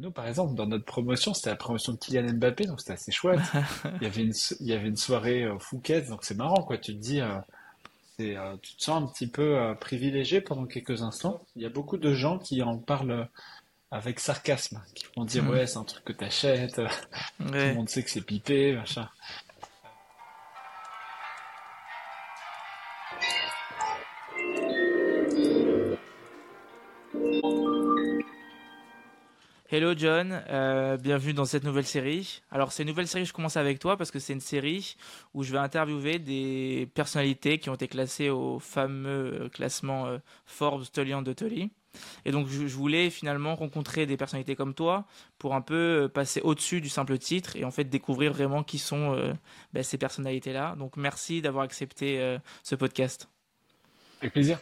nous, par exemple, dans notre promotion, c'était la promotion de Kylian Mbappé, donc c'était assez chouette. Il y avait une, il y avait une soirée euh, Fouquet, donc c'est marrant, quoi. Tu te dis, euh, euh, tu te sens un petit peu euh, privilégié pendant quelques instants. Il y a beaucoup de gens qui en parlent avec sarcasme, qui vont dire, Mhm. ouais, c'est un truc que t'achètes, tout le monde sait que c'est pipé, machin. Hello John, euh, bienvenue dans cette nouvelle série. Alors c'est une nouvelle série, je commence avec toi parce que c'est une série où je vais interviewer des personnalités qui ont été classées au fameux euh, classement euh, Forbes Tolian de Tolly. Et donc je, je voulais finalement rencontrer des personnalités comme toi pour un peu passer au-dessus du simple titre et en fait découvrir vraiment qui sont euh, ben, ces personnalités-là. Donc merci d'avoir accepté ce podcast. Avec plaisir.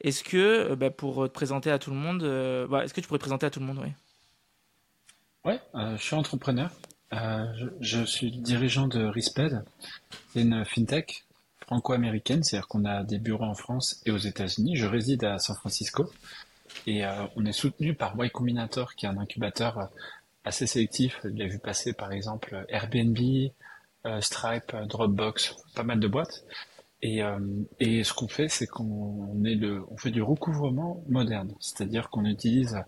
Est-ce que, ben, pour te présenter à tout le monde, bah, est-ce que tu pourrais te présenter à tout le monde, oui Ouais, euh, je suis entrepreneur. Euh, je, suis dirigeant de Risped. C'est une fintech franco-américaine, c'est-à-dire qu'on a des bureaux en France et aux États-Unis. Je réside à San Francisco et euh, on est soutenu par Y Combinator, qui est un incubateur euh, assez sélectif. Il a vu passer par exemple Airbnb, euh, Stripe, Dropbox, pas mal de boîtes. Et, euh, et ce qu'on fait, c'est qu'on on est le, on fait du recouvrement moderne, c'est-à-dire qu'on utilise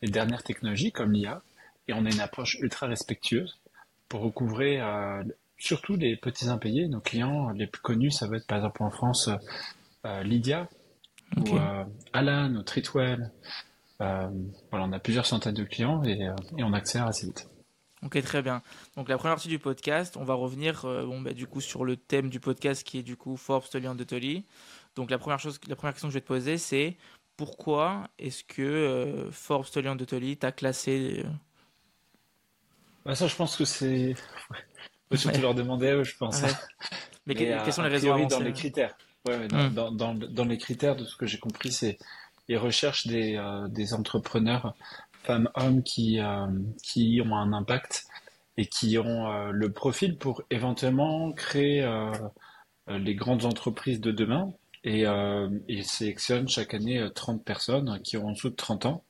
les dernières technologies comme l'IA et on a une approche ultra respectueuse pour recouvrer euh, surtout les petits impayés. Nos clients les plus connus, ça va être par exemple en France euh, Lydia Ok. ou euh, Alan ou Treatwell. Euh, voilà, on a plusieurs centaines de clients et, euh, et on accélère assez vite. Ok, très bien. Donc la première partie du podcast, on va revenir euh, bon, bah, du coup sur le thème du podcast qui est du coup Forbes Tolly. Donc la première chose, la première question que je vais te poser, c'est pourquoi est-ce que euh, Forbes Tolian de Tolly t'a classé euh, Bah, ça, je pense que c'est... Faut surtout Ouais. leur demander je pense. Ouais. Mais, Mais, quelles sont les raisons priori, dans les critères. Ouais, ouais, dans, Hmm. dans, dans, dans les critères de ce que j'ai compris, c'est ils recherchent des, euh, des entrepreneurs, femmes, hommes, qui, euh, qui ont un impact et qui ont euh, le profil pour éventuellement créer euh, euh, les grandes entreprises de demain. Et euh, ils sélectionnent chaque année euh, 30 personnes qui ont en dessous de 30 ans.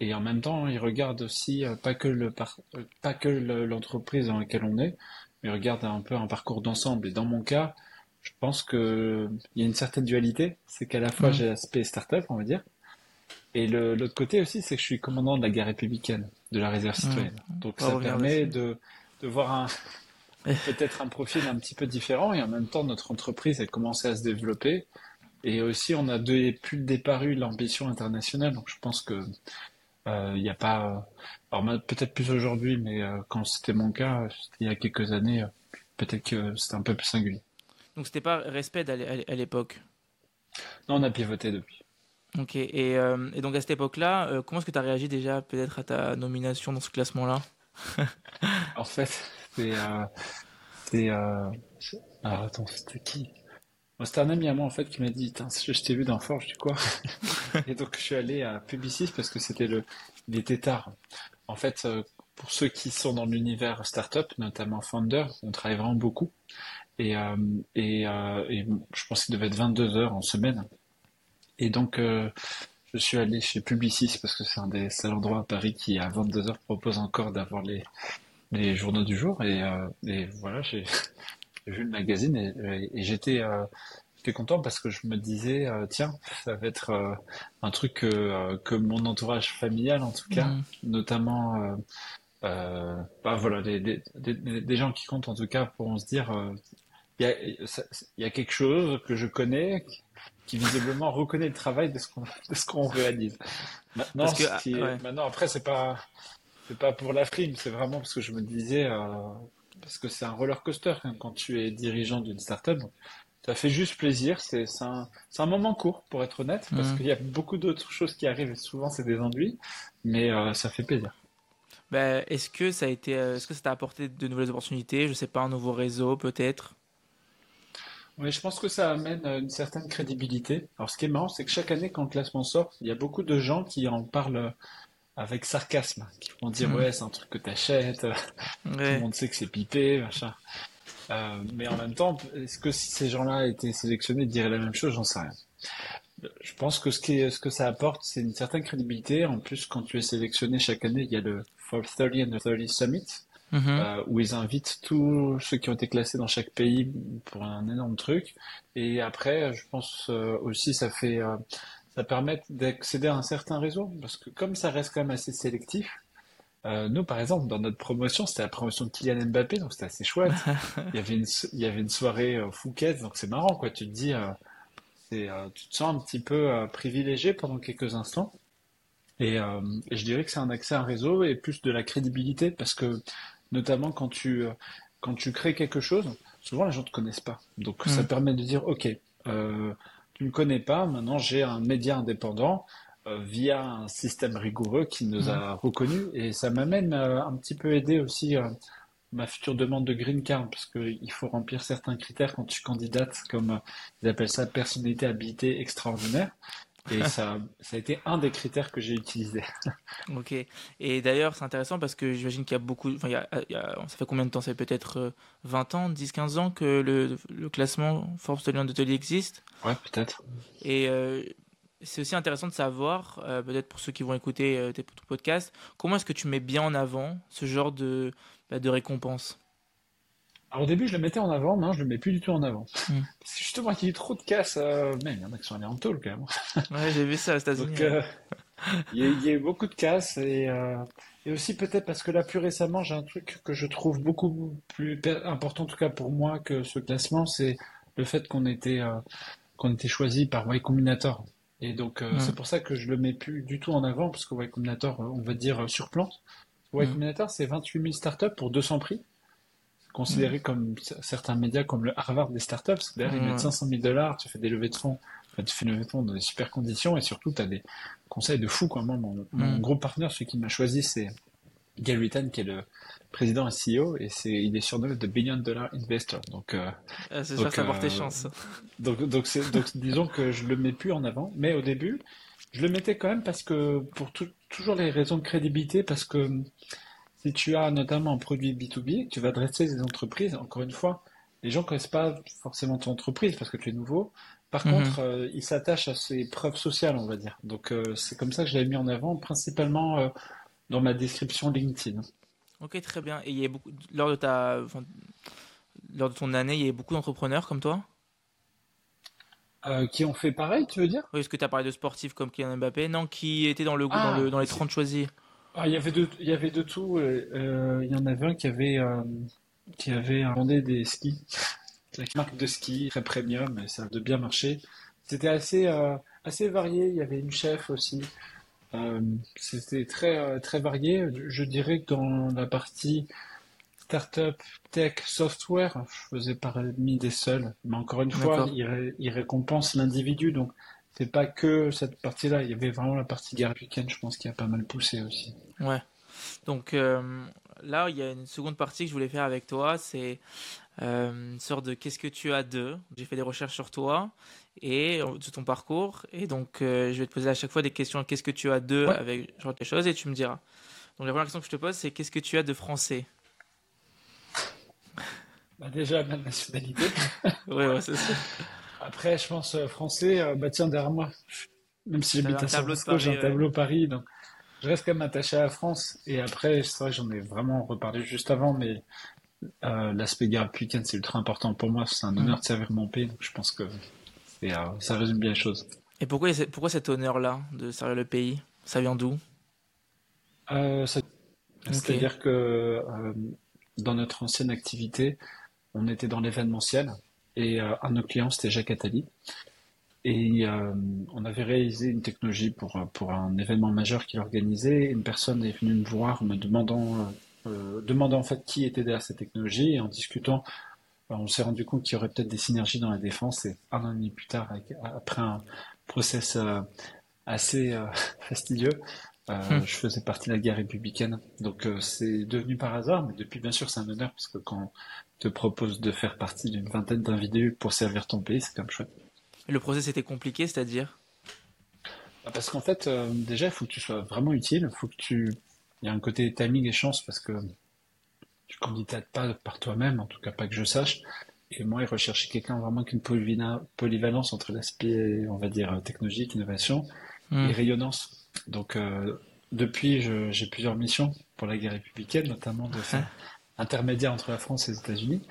Et en même temps, ils regardent aussi euh, pas que le par- euh, pas que le- l'entreprise dans laquelle on est, mais ils regardent un peu un parcours d'ensemble. Et dans mon cas, je pense que il y a une certaine dualité, c'est qu'à la fois j'ai l'aspect startup, on va dire, et l'autre côté aussi, c'est que je suis commandant de la guerre républicaine, de la réserve citoyenne. Donc ça permet de, de voir un peut-être un profil un petit peu différent, et en même temps notre entreprise a commencé à se développer. Et aussi, on a depuis le départ eu l'ambition internationale, donc je pense que euh, il n'y a pas, euh, alors peut-être plus aujourd'hui, mais euh, quand c'était mon cas, il y a quelques années, euh, peut-être que c'était un peu plus singulier. Donc c'était pas respect à l'é- à l'époque? Non, on a pivoté depuis. Ok. Et, euh, et donc à cette époque-là, euh, comment est-ce que tu as réagi déjà peut-être à ta nomination dans ce classement-là? En fait, c'est, euh, c'est, alors attends, c'était qui? C'était un ami à moi en fait qui m'a dit, je t'ai vu dans Forge, je dis quoi? Et donc je suis allé à Publicis parce que c'était le, il était tard. En fait, euh, pour ceux qui sont dans l'univers startup, notamment Founder, on travaille vraiment beaucoup. Et, euh, et, euh, et je pense qu'il devait être 22 heures en semaine. Et donc, euh, je suis allé chez Publicis parce que c'est un des seuls endroits à Paris qui, à 22 heures, propose encore d'avoir les, les journaux du jour. Et, euh, et voilà, j'ai vu le magazine et, et j'étais euh, j'étais content parce que je me disais, euh, tiens, ça va être un truc que, que mon entourage familial, en tout cas, Mhm. notamment, bah, voilà, des, des, des, des gens qui comptent, en tout cas, pourront se dire, il y a, y quelque chose que je connais qui visiblement reconnaît le travail de ce qu'on réalise. Maintenant, Parce que, ce qui est- ouais. maintenant après, c'est pas c'est pas pour la frime, c'est vraiment parce que je me disais, euh, parce que c'est un roller coaster hein, quand tu es dirigeant d'une startup. Ça fait juste plaisir. C'est un, moment court, pour être honnête, parce Mhm. qu'il y a beaucoup d'autres choses qui arrivent et souvent c'est des ennuis, mais euh, ça fait plaisir. Ben, est-ce que ça a été, euh, est-ce que ça t'a apporté de nouvelles opportunités Je sais pas, un nouveau réseau peut-être? Oui, je pense que ça amène une certaine crédibilité. Alors, ce qui est marrant, c'est que chaque année, quand le classement sort, il y a beaucoup de gens qui en parlent avec sarcasme, qui vont dire, Mhm. ouais, c'est un truc que t'achètes, euh, tout le Ouais. monde sait que c'est pipé, machin. Euh, mais en même temps, est-ce que si ces gens-là étaient sélectionnés, ils diraient la même chose? J'en sais rien. Je pense que ce, qui ce que ça apporte, c'est une certaine crédibilité. En plus, quand tu es sélectionné chaque année, il y a le For 30 and the 30 Summit, mhm. euh, où ils invitent tous ceux qui ont été classés dans chaque pays pour un énorme truc. Et après, je pense euh, aussi, ça fait, euh, ça permet d'accéder à un certain réseau, parce que comme ça reste quand même assez sélectif, euh, nous, par exemple, dans notre promotion, c'était la promotion de Kylian Mbappé, donc c'était assez chouette. il, y avait une, il y avait une soirée euh, Fouquet, donc c'est marrant, quoi. Tu te dis, euh, euh, tu te sens un petit peu privilégié pendant quelques instants. Et, et, je dirais que c'est un accès à un réseau et plus de la crédibilité, parce que notamment quand tu, quand tu crées quelque chose, souvent les gens ne te connaissent pas. Donc ça mm. permet de dire, ok, tu ne me connais pas, maintenant j'ai un média indépendant euh, via un système rigoureux qui nous a mmh. reconnus. Et ça m'amène euh, un petit peu aider aussi euh, ma future demande de green card, parce qu'il faut remplir certains critères quand tu candidates, comme ils appellent ça personnalité habilité extraordinaire. Et ça, ça a été un des critères que j'ai utilisé. ok. Et d'ailleurs, c'est intéressant parce que j'imagine qu'il y a beaucoup. Enfin, ça fait combien de temps? Ça fait peut-être 20 ans, 10-15 ans que le, le classement Forbes de de existe? Ouais, peut-être. Et c'est aussi intéressant de savoir, euh, peut-être pour ceux qui vont écouter euh, tes podcasts, comment est-ce que tu mets bien en avant ce genre de, bah, de récompense? Alors au début, je le mettais en avant, maintenant je le mets plus du tout en avant. Hmm. C'est justement qu'il y a eu trop de casses. Euh, mais il y en a qui sont allés en tôle quand même. ouais, j'ai vu ça aux États-Unis. il, y a, eu beaucoup de casses et, et aussi peut-être parce que là, plus récemment, j'ai un truc que je trouve beaucoup plus important, en tout cas pour moi, que ce classement, c'est le fait qu'on était, qu'on était choisi par Y Combinator. Et donc, euh, c'est pour ça que je le mets plus du tout en avant, parce que Y Combinator, on va dire, euh, surplante. Y Combinator, c'est 28 000 startups pour 200 prix. Considéré comme certains médias comme le Harvard des startups. Derrière, ils mettent 500 000 dollars, tu fais des levées de fonds. tu fais des levées de fonds dans des super conditions et surtout, tu as des conseils de fou. Quoi. Moi, mon, mon gros partenaire, celui qui m'a choisi, c'est Gary Tan, qui est le président et CEO, et c'est, il est surnommé The Billion Dollar Investor. Donc, euh, ah, c'est sûr que ça euh, chance. Donc, donc, donc, disons que je le mets plus en avant, mais au début, je le mettais quand même parce que, pour toujours les raisons de crédibilité, parce que si tu as notamment un produit B2B, tu vas adresser des entreprises, encore une fois, les gens connaissent pas forcément ton entreprise parce que tu es nouveau. Par mhm. contre, euh, ils s'attachent à ses preuves sociales, on va dire. Donc, euh, c'est comme ça que je l'avais mis en avant, principalement euh, dans ma description LinkedIn. Ok, très bien. Et il y a beaucoup, lors, de ta, lors de ton année, il y a beaucoup d'entrepreneurs comme toi? Qui ont fait pareil, tu veux dire? Oui, est-ce que tu as parlé de sportifs comme Kylian Mbappé Non, qui étaient dans, le, dans, le, dans les 30 choisis ah, il, y avait de, il y avait de tout. Euh, il y en avait un qui avait, euh, qui avait vendu des skis. une marque de ski très premium, et ça a de bien marché. C'était assez, assez varié. Il y avait une chef aussi. Euh, c'était très, euh, très varié. Je dirais que dans la partie startup, tech, software, je faisais parmi des seuls. Mais encore une fois, il, récompense l'individu. Donc, c'est pas que cette partie-là. Il y avait vraiment la partie Gary Weekend, je pense, qui a pas mal poussé aussi. Ouais. Donc, euh, là, il y a une seconde partie que je voulais faire avec toi. C'est une sorte de qu'est-ce que tu as de. J'ai fait des recherches sur toi et euh, de ton parcours. Et donc, euh, je vais te poser à chaque fois des questions. Qu'est-ce que tu as de avec genre des choses? Et tu me diras. Donc, la première question que je te pose, c'est qu'est-ce que tu as de français? Bah Déjà, ma nationalité. oui, ouais, c'est ça. Après, je pense euh, français, bah tiens, derrière moi, même si j'habite à San Francisco, j'ai un tableau Paris, donc je reste quand même attaché à la France. Et après, c'est vrai, j'en ai vraiment reparlé juste avant, mais l'aspect guerre républicaine, c'est ultra important pour moi. C'est un honneur mm. de servir mon pays, donc je pense que euh, ça résume bien les choses. Et pourquoi, pourquoi cet honneur-là de servir le pays? Ça vient d'où? Euh, C'est-à-dire que euh, dans notre ancienne activité, on était dans l'événementiel et un de nos clients, c'était Jacques Attali. Et on avait réalisé une technologie pour, pour un événement majeur qu'il organisait. Une personne est venue me voir me demandant, demandant en fait qui était derrière cette technologie et en discutant on s'est rendu compte qu'il y aurait peut-être des synergies dans la défense et un an et demi plus tard, après un process euh, assez euh, fastidieux, euh, hmm. je faisais partie de la guerre républicaine. Donc c'est devenu par hasard, mais depuis bien sûr c'est un honneur parce que quand on te propose de faire partie d'une vingtaine d'individus pour servir ton pays, c'est comme chouette. Le process était compliqué, c'est-à-dire bah, Parce qu'en fait, déjà, il faut que tu sois vraiment utile, il faut que tu... Il y a un côté timing et chance parce que tu candidates pas par toi-même, en tout cas pas que je sache. et moi, il recherchait quelqu'un vraiment qu'une polyvalence entre l'aspect, on va dire, technologique, innovation et hmm. rayonnance. Donc, euh, depuis, j'ai plusieurs missions pour la guerre républicaine, notamment de faire intermédiaire entre la France et les États-Unis.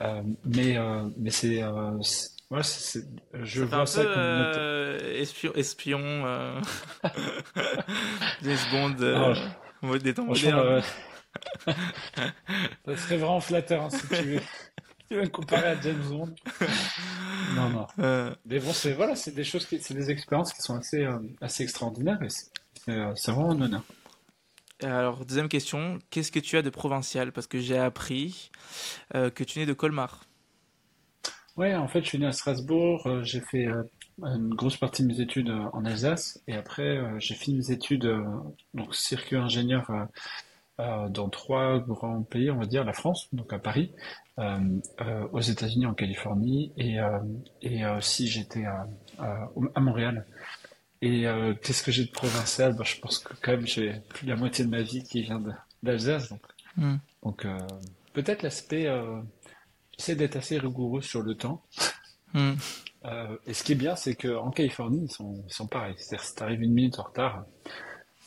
Euh, mais euh, mais c'est Ouais, c'est, je vois ça comme euh, espion, espion euh... des secondes, euh... mode des temps modernes. ça serait vraiment flatteur hein, si tu veux. tu veux me comparer à James Bond. Non, non. Euh... Mais bon, c'est voilà, c'est des choses, qui, c'est des expériences qui sont assez, euh, assez extraordinaires et c'est, euh, c'est vraiment un honneur. Alors, deuxième question, qu'est-ce que tu as de provincial? Parce que j'ai appris euh, que tu nais de Colmar. Ouais, en fait, je suis né à Strasbourg. Euh, j'ai fait euh, une grosse partie de mes études euh, en Alsace. Et après, j'ai fini mes études, donc circuit ingénieur dans trois grands pays, on va dire, la France, donc à Paris, aux États-Unis, en Californie, et, et aussi j'étais à, à, Montréal. Et qu'est-ce que j'ai de provincial? Bah, Je pense que quand même j'ai plus de la moitié de ma vie qui vient d'Alsace. Donc, hmm. donc peut-être l'aspect J'essaie d'être assez rigoureux sur le temps. Hmm. Euh, et ce qui est bien, c'est qu'en Californie, ils sont, ils sont pareils. C'est-à-dire, si t'arrives une minute en retard,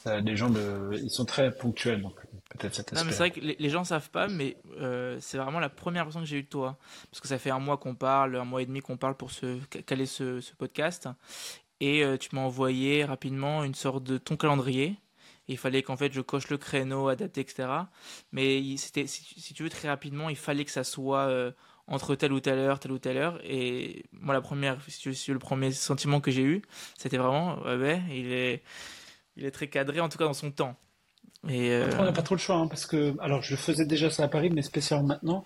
ça, les gens, de, ils sont très ponctuels. Donc, peut-être cet Non, mais c'est vrai que les, les, gens savent pas, mais euh, c'est vraiment la première personne que j'ai eue de toi. Parce que ça fait un mois qu'on parle, un mois et demi qu'on parle pour se caler ce, ce podcast. Et euh, tu m'as envoyé rapidement une sorte de ton calendrier il fallait qu'en fait je coche le créneau adapté, etc. Mais c'était, si, tu veux, très rapidement, il fallait que ça soit euh, entre telle ou telle heure, telle ou telle heure. Et moi, la première, si le premier sentiment que j'ai eu, c'était vraiment, ouais, il est, il est très cadré, en tout cas dans son temps. Et euh, on n'a pas trop le choix, hein, parce que, alors je faisais déjà ça à Paris, mais spécialement maintenant,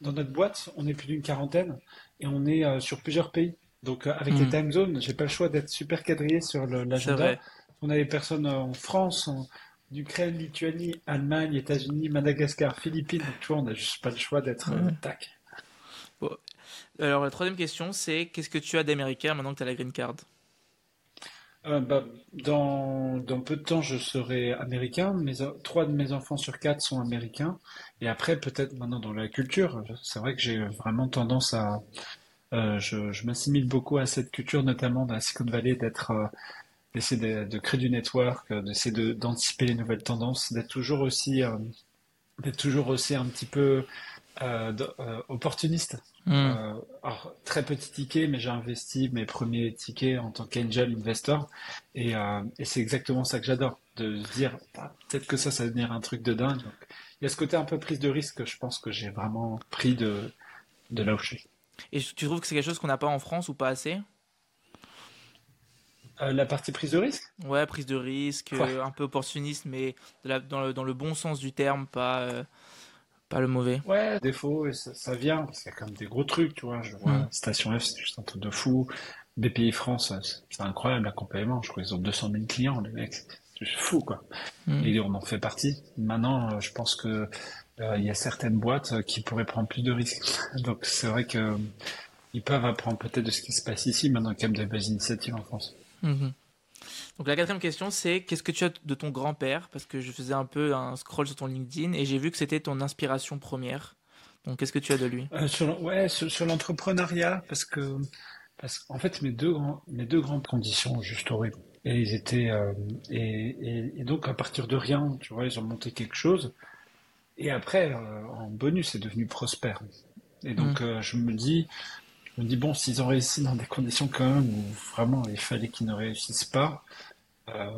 dans notre boîte, on est plus d'une quarantaine et on est euh, sur plusieurs pays. Donc avec les hmm. time zones, j'ai pas le choix d'être super quadrillé sur l'agenda. On a des personnes en France, en Ukraine, Lituanie, Allemagne, États-Unis, Madagascar, Philippines. tu vois, on n'a juste pas le choix d'être euh, tac. Alors, la troisième question, c'est qu'est-ce que tu as d'américain maintenant que tu as la green card? Euh, bah, dans, peu de temps, je serai américain. Mes, trois de mes enfants sur quatre sont américains. Et après, peut-être maintenant dans la culture, c'est vrai que j'ai vraiment tendance à... Euh, je, m'assimile beaucoup à cette culture, notamment dans la Silicon Valley, d'être d'essayer de, créer du network, euh, d'essayer d'anticiper les nouvelles tendances, d'être toujours aussi, euh, d'être toujours aussi un petit peu euh, opportuniste. Hmm. alors, très petit ticket, mais j'ai investi mes premiers tickets en tant qu'angel investor. Et, et c'est exactement ça que j'adore, de se dire, bah, peut-être que ça, ça va devenir un truc de dingue. il y a ce côté un peu prise de risque que je pense que j'ai vraiment pris de, de là où je suis. Et tu trouves que c'est quelque chose qu'on n'a pas en France ou pas assez? Euh, la partie prise de risque Ouais, prise de risque, euh, un peu opportuniste, mais dans, le, dans, le, bon sens du terme, pas, euh, pas le mauvais. Ouais, défaut, ça, ça vient, parce qu'il y a quand même des gros trucs, tu vois. Je vois mm. Station F, c'est juste un truc de fou. BPI France, c'est incroyable l'accompagnement. Je crois qu'ils ont 200 000 clients, les mecs. C'est fou, quoi. Mm. Et on en fait partie. Maintenant, je pense que il y a certaines boîtes qui pourraient prendre plus de risques. Donc, c'est vrai que ils peuvent apprendre peut-être de ce qui se passe ici, maintenant qu'il y a même des initiatives en France. Mhm. Donc la quatrième question, c'est qu'est-ce que tu as de ton grand-père? Parce que je faisais un peu un scroll sur ton LinkedIn et j'ai vu que c'était ton inspiration première. Donc qu'est-ce que tu as de lui? Euh, sur, Ouais, sur, l'entrepreneuriat, parce que parce qu'en fait mes deux grands mes deux grandes conditions juste horribles. Et ils étaient euh, et, et, donc à partir de rien, tu vois, ils ont monté quelque chose. Et après, euh, en bonus, c'est devenu prospère. Et donc mhm. je me dis, je me dis, bon, s'ils ont réussi dans des conditions quand même où vraiment il fallait qu'ils ne réussissent pas, euh,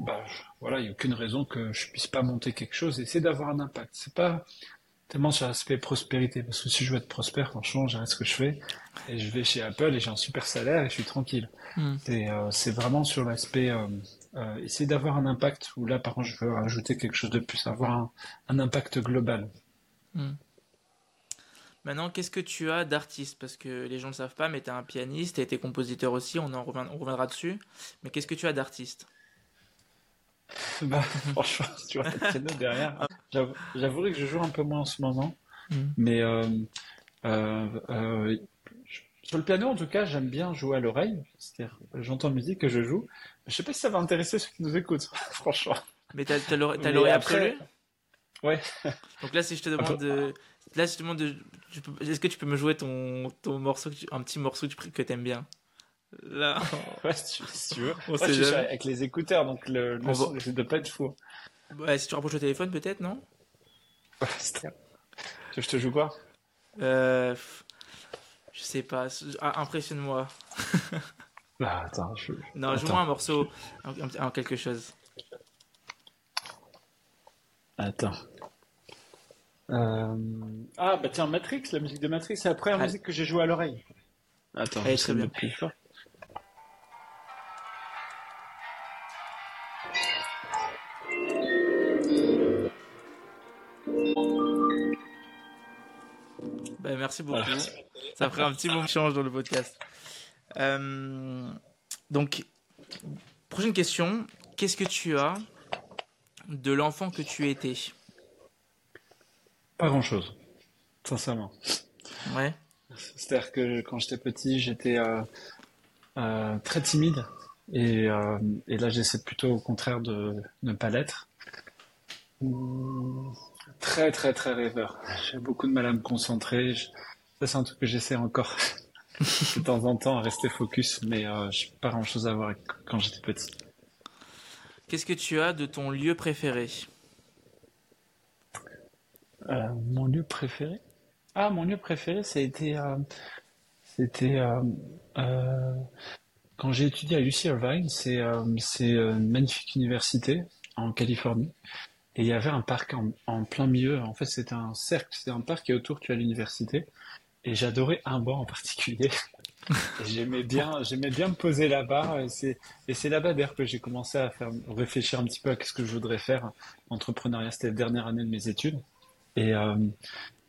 bah, voilà, il n'y a aucune raison que je puisse pas monter quelque chose et essayer d'avoir un impact. C'est pas tellement sur l'aspect prospérité, parce que si je veux être prospère, franchement, j'arrête ce que je fais et je vais chez Apple et j'ai un super salaire et je suis tranquille. Hmm. Euh, c'est vraiment sur l'aspect euh, essayer d'avoir un impact où là, par contre, je veux rajouter quelque chose de plus, avoir un, impact global. Hmm. Maintenant, qu'est-ce que tu as d'artiste? Parce que les gens ne le savent pas, mais tu es un pianiste, tu été compositeur aussi, on, en reviendra dessus. Mais qu'est-ce que tu as d'artiste? Bah, franchement, tu vois le piano derrière. J'avouerai que je joue un peu moins en ce moment. Mm. Mais euh, euh, euh, sur le piano, en tout cas, j'aime bien jouer à l'oreille. C'est-à-dire, j'entends musique que je joue. Je sais pas si ça va intéresser ceux qui nous écoutent, franchement. Mais t'as l'oreille absolue? Ouais. Donc là, si je te demande de. Là, si je te demande de. Est-ce que tu peux me jouer ton, ton morceau, un petit morceau que tu aimes bien? Là. ouais, si tu, veux. On je suis avec les écouteurs, donc le, le son va... de pas être fou. Ouais, si tu rapproches le téléphone, peut-être, non? Ouais, je te joue quoi? Euh, Je sais pas. Ah, impressionne-moi. bah, attends, je... Non, joue-moi un morceau, en, quelque chose. Attends. Euh... Ah, bah tiens, Matrix, la musique de Matrix, c'est la première musique que j'ai jouée à l'oreille. Attends, Elle est très bien. Plus fort. Ben, merci beaucoup. Ça ferait un petit bon change dans le podcast. Euh, donc, prochaine question. Qu'est-ce que tu as de l'enfant que tu étais? Pas grand-chose, sincèrement. Ouais. C'est-à-dire que quand j'étais petit, j'étais euh, euh, très timide. Et, et là, j'essaie plutôt au contraire de ne pas l'être. Très, très, très rêveur. J'ai beaucoup de mal à me concentrer. Ça, c'est un truc que j'essaie encore de temps en temps à rester focus, mais euh, je n'ai pas grand chose à voir avec quand j'étais petit. Qu'est-ce que tu as de ton lieu préféré? Euh, Mon lieu préféré Ah, mon lieu préféré, ça a été. Euh, c'était. quand j'ai étudié à UC Irvine, c'est une magnifique université en Californie. Et il y avait un parc en, plein milieu. En fait, c'était un cercle, c'était un parc et autour tu as l'université. Et j'adorais un banc en particulier. j'aimais bien, j'aimais bien me poser là-bas. Et c'est, et c'est là-bas d'ailleurs que j'ai commencé à faire réfléchir un petit peu à ce que je voudrais faire. Entrepreneuriat, c'était la dernière année de mes études. Et, euh,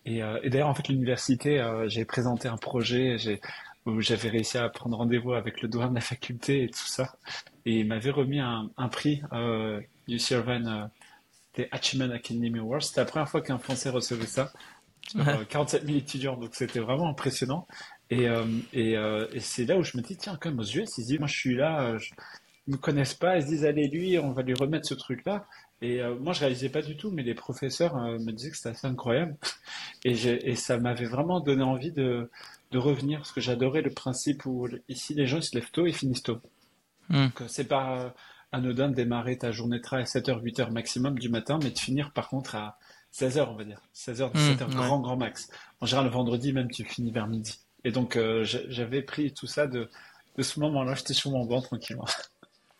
et, euh, et d'ailleurs, en fait, l'université, euh, j'ai présenté un projet. Où j'avais réussi à prendre rendez-vous avec le doyen de la faculté et tout ça. Et il m'avait remis un, un prix, euh, UC Irvine c'était Achievement Academy Awards. C'était la première fois qu'un Français recevait ça. 47 000 étudiants, donc c'était vraiment impressionnant. Et, euh, euh, et, c'est là où je me dis, tiens, quand même, aux US, ils se disent, moi je suis là, je... ils ne me connaissent pas, ils se disent, allez, lui, on va lui remettre ce truc-là. Et moi, je réalisais pas du tout, mais les professeurs me disaient que c'était assez incroyable. Et, et ça m'avait vraiment donné envie de, de revenir, parce que j'adorais le principe où ici, les gens ils se lèvent tôt et finissent tôt. Hmm. Donc, c'est pas anodin de démarrer ta journée de travail à 7h, 8h maximum du matin, mais de finir par contre à 16h, on va dire. 16h, 17h, grand, grand max. En général, le vendredi, même, tu finis vers midi. Et donc, euh, j'avais pris tout ça de, de ce moment-là, j'étais sur mon banc tranquillement.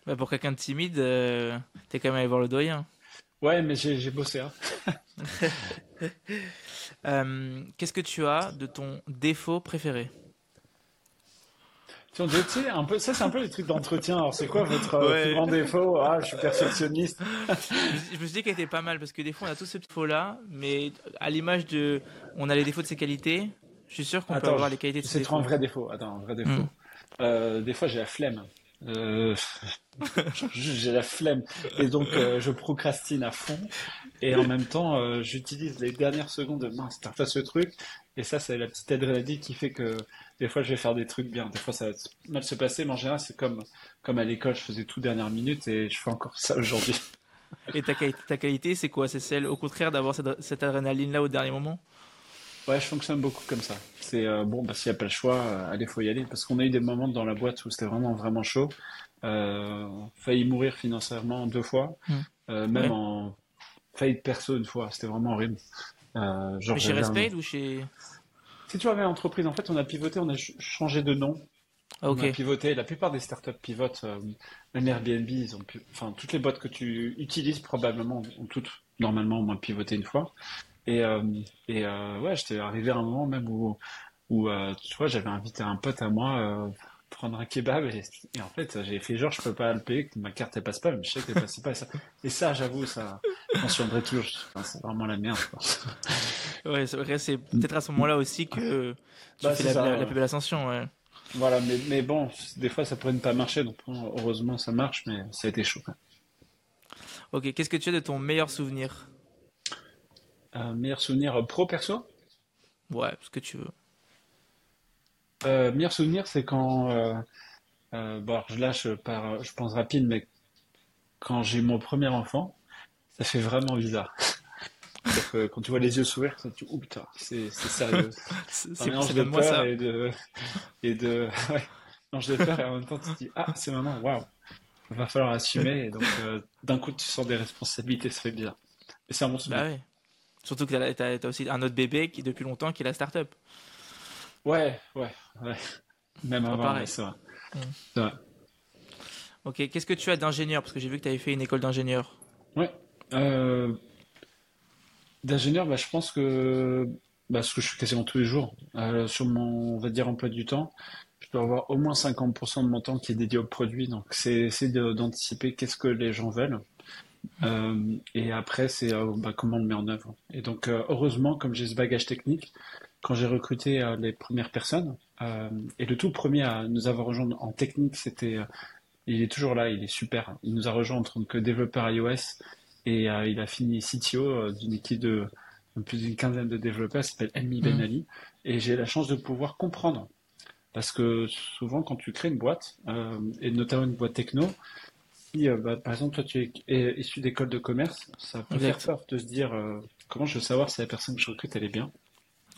Bah pour quelqu'un de timide, euh, t'es quand même allé voir le doyen. Ouais, mais j'ai bossé. Hein. Euh, qu'est-ce que tu as de ton défaut préféré? Un peu, ça c'est un peu les trucs d'entretien. Alors c'est quoi votre euh, plus grand défaut? Ah, je suis perfectionniste. je me suis dit qu'elle était pas mal parce que des fois on a tous ces défauts là, mais à l'image de, on a les défauts de ses qualités. Je suis sûr qu'on peut avoir les qualités de ses défauts. C'est trop un vrai défaut. Attends, un vrai défaut. Hmm. Euh, des fois j'ai la flemme. Euh, j'ai la flemme. Et donc euh, je procrastine à fond. Et en même temps euh, j'utilise les dernières secondes de mince t'as fait ce truc. Et ça c'est la petite adrénaline qui fait que des fois je vais faire des trucs bien. Des fois ça va mal se passer. Mais en général c'est comme comme à l'école je faisais tout dernière minute et je fais encore ça aujourd'hui. Et ta, ta qualité c'est quoi? C'est celle au contraire d'avoir cette, cette adrénaline là au dernier moment? Ouais, je fonctionne beaucoup comme ça. C'est euh, bon, bah, s'il n'y a pas le choix, euh, allez, faut y aller. Parce qu'on a eu des moments dans la boîte où c'était vraiment, vraiment chaud. Euh, failli mourir financièrement deux fois, hmm. euh, même en faillite perso une fois. C'était vraiment horrible. Euh, genre, chez Respect ou chez. Si tu avais l'entreprise, en fait, on a pivoté, on a changé de nom. Ah, on a pivoté. La plupart des startups pivotent. Euh, même Airbnb, ils ont pu... enfin toutes les boîtes que tu utilises probablement ont toutes normalement au moins pivoté une fois. Et, euh, et euh, ouais, j'étais arrivé à un moment même où, où euh, tu vois, j'avais invité un pote à moi prendre un kebab et, en fait j'ai fait genre je peux pas le payer que ma carte elle passe pas mais je sais qu'elle passait pas et ça, et ça j'avoue ça j'en souviendrai toujours c'est vraiment la merde ouais c'est vrai c'est peut-être à ce moment-là aussi que tu bah, fais la, la, plus belle ascension ouais. voilà mais, mais bon des fois ça pourrait ne pas marcher donc heureusement ça marche mais ça a été chaud ok qu'est-ce que tu as de ton meilleur souvenir? Un meilleur souvenir pro perso Ouais, ce que tu veux. Euh, meilleur souvenir, c'est quand. Euh, euh, bon, je lâche par, je pense rapide, mais quand j'ai mon premier enfant, ça fait vraiment bizarre. Que quand tu vois les yeux s'ouvrir, tu oh putain, c'est sérieux. c'est même moi ça. Et de, et de, ouais, de peur et en même temps tu te dis, ah, c'est maintenant, waouh, il va falloir assumer. Et donc, euh, d'un coup, tu sens des responsabilités, ça fait bien. Et c'est un bon souvenir. Bah ouais. Surtout que tu as, aussi un autre bébé qui, depuis longtemps, qui est la start-up. Ouais, ouais, ouais. Même avant, c'est vrai. Mm. Ok, qu'est-ce que tu as d'ingénieur? Parce que j'ai vu que tu avais fait une école d'ingénieur. Ouais. Euh, d'ingénieur, bah, je pense que bah, ce que je fais quasiment tous les jours, euh, sur mon, on va dire, emploi du temps, je dois avoir au moins 50% de mon temps qui est dédié au produit. Donc, c'est essayer d'anticiper qu'est-ce que les gens veulent. Euh, et après, c'est bah, comment on le met en œuvre. Et donc, heureusement, comme j'ai ce bagage technique, quand j'ai recruté les premières personnes, et le tout premier à nous avoir rejoint en technique, c'était il est toujours là, il est super. Il nous a rejoint en tant que développeur iOS et euh, il a fini CTO euh, d'une équipe de plus d'une quinzaine de développeurs, s'appelle Elmi Ben mm. Ali. Et j'ai la chance de pouvoir comprendre. Parce que souvent, quand tu crées une boîte, euh, et notamment une boîte techno, si, bah, par exemple, toi, tu es issu d'école de commerce, ça peut faire peur de se dire comment je veux savoir si la personne que je recrute, elle est bien.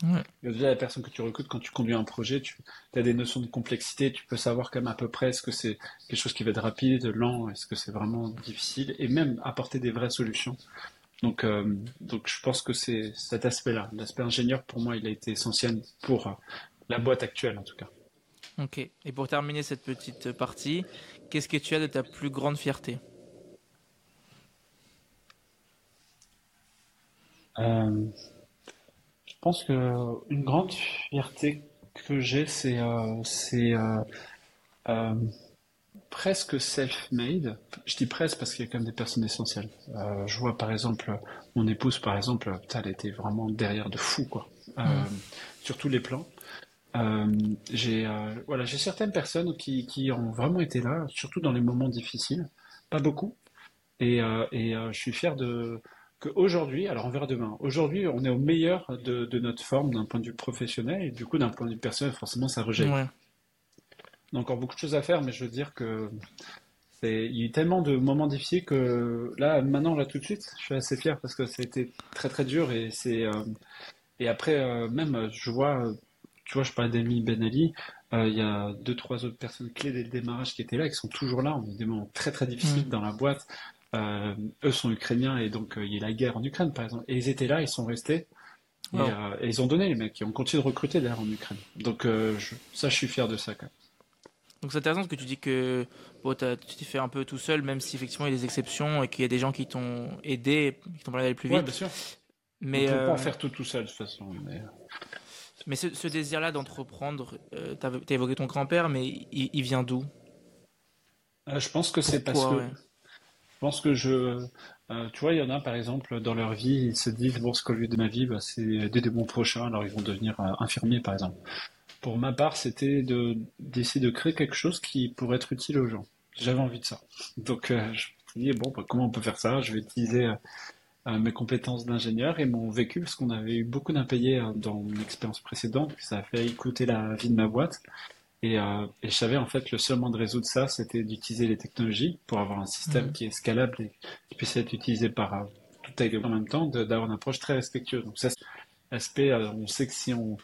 Ouais. Déjà, la personne que tu recrutes, quand tu conduis un projet, tu as des notions de complexité, tu peux savoir quand même à peu près est-ce que c'est quelque chose qui va être rapide, lent, est-ce que c'est vraiment difficile, et même apporter des vraies solutions. Donc, euh, donc je pense que c'est cet aspect-là. L'aspect ingénieur, pour moi, il a été essentiel pour euh, la boîte actuelle, en tout cas. Ok. Et pour terminer cette petite partie, qu'est-ce que tu as de ta plus grande fierté? Euh, je pense que une grande fierté que j'ai, c'est euh, euh, presque self-made. Je dis presque parce qu'il y a quand même des personnes essentielles. je vois par exemple mon épouse, par exemple, elle était vraiment derrière de fou, quoi, mmh. sur tous les plans. J'ai voilà, j'ai certaines personnes qui, qui ont vraiment été là, surtout dans les moments difficiles, pas beaucoup, et, et je suis fier de qu'aujourd'hui, alors on verra demain, aujourd'hui on est au meilleur de, notre forme d'un point de vue professionnel et du coup d'un point de vue personnel, forcément ça rejette. Ouais. Y a encore beaucoup de choses à faire, mais je veux dire que il y a eu tellement de moments difficiles que là, maintenant, là tout de suite, je suis assez fier parce que ça a été très très dur et c'est euh, et après euh, même je vois, tu vois, je parlais d'Amy Ben Ali, euh, il y a deux trois autres personnes clés dès le démarrage qui étaient là, qui sont toujours là. On a des moments très très difficiles dans la boîte. Euh, eux sont ukrainiens et donc euh, il y a la guerre en Ukraine par exemple. Et ils étaient là, ils sont restés. Et, euh, ils ont donné les mecs, ils ont continué de recruter d'ailleurs en Ukraine. Donc ça, je suis fier de ça quand même. Donc c'est intéressant que tu dis que bon, tu t'es fait un peu tout seul, même si effectivement il y a des exceptions et qu'il y a des gens qui t'ont aidé, qui t'ont permis d'aller plus vite. Ouais, bien sûr. Mais on peut pas en faire tout tout seul de toute façon. Mais, ce, désir-là d'entreprendre, tu as, évoqué ton grand-père, mais il, vient d'où? Je pense que c'est parce que je pense que je, euh, tu vois, il y en a par exemple dans leur vie, ils se disent bon, ce qu'au lieu de ma vie, bah, c'est d'aider mon prochain, alors ils vont devenir euh, infirmiers par exemple. Pour ma part, c'était de d'essayer de créer quelque chose qui pourrait être utile aux gens. J'avais envie de ça. Donc euh, je me dis bon, bah, comment on peut faire ça? Je vais utiliser mes compétences d'ingénieur et mon vécu, parce qu'on avait eu beaucoup d'impayés dans mon expérience précédente, ça a fait écouter la vie de ma boîte. Euh, et, je savais en fait le seul moyen de résoudre ça, c'était d'utiliser les technologies pour avoir un système mhm. qui est scalable et qui puisse être utilisé par euh, tout taille en même temps, d'avoir une approche très respectueuse. Donc ça, aspect, euh, on sait que si on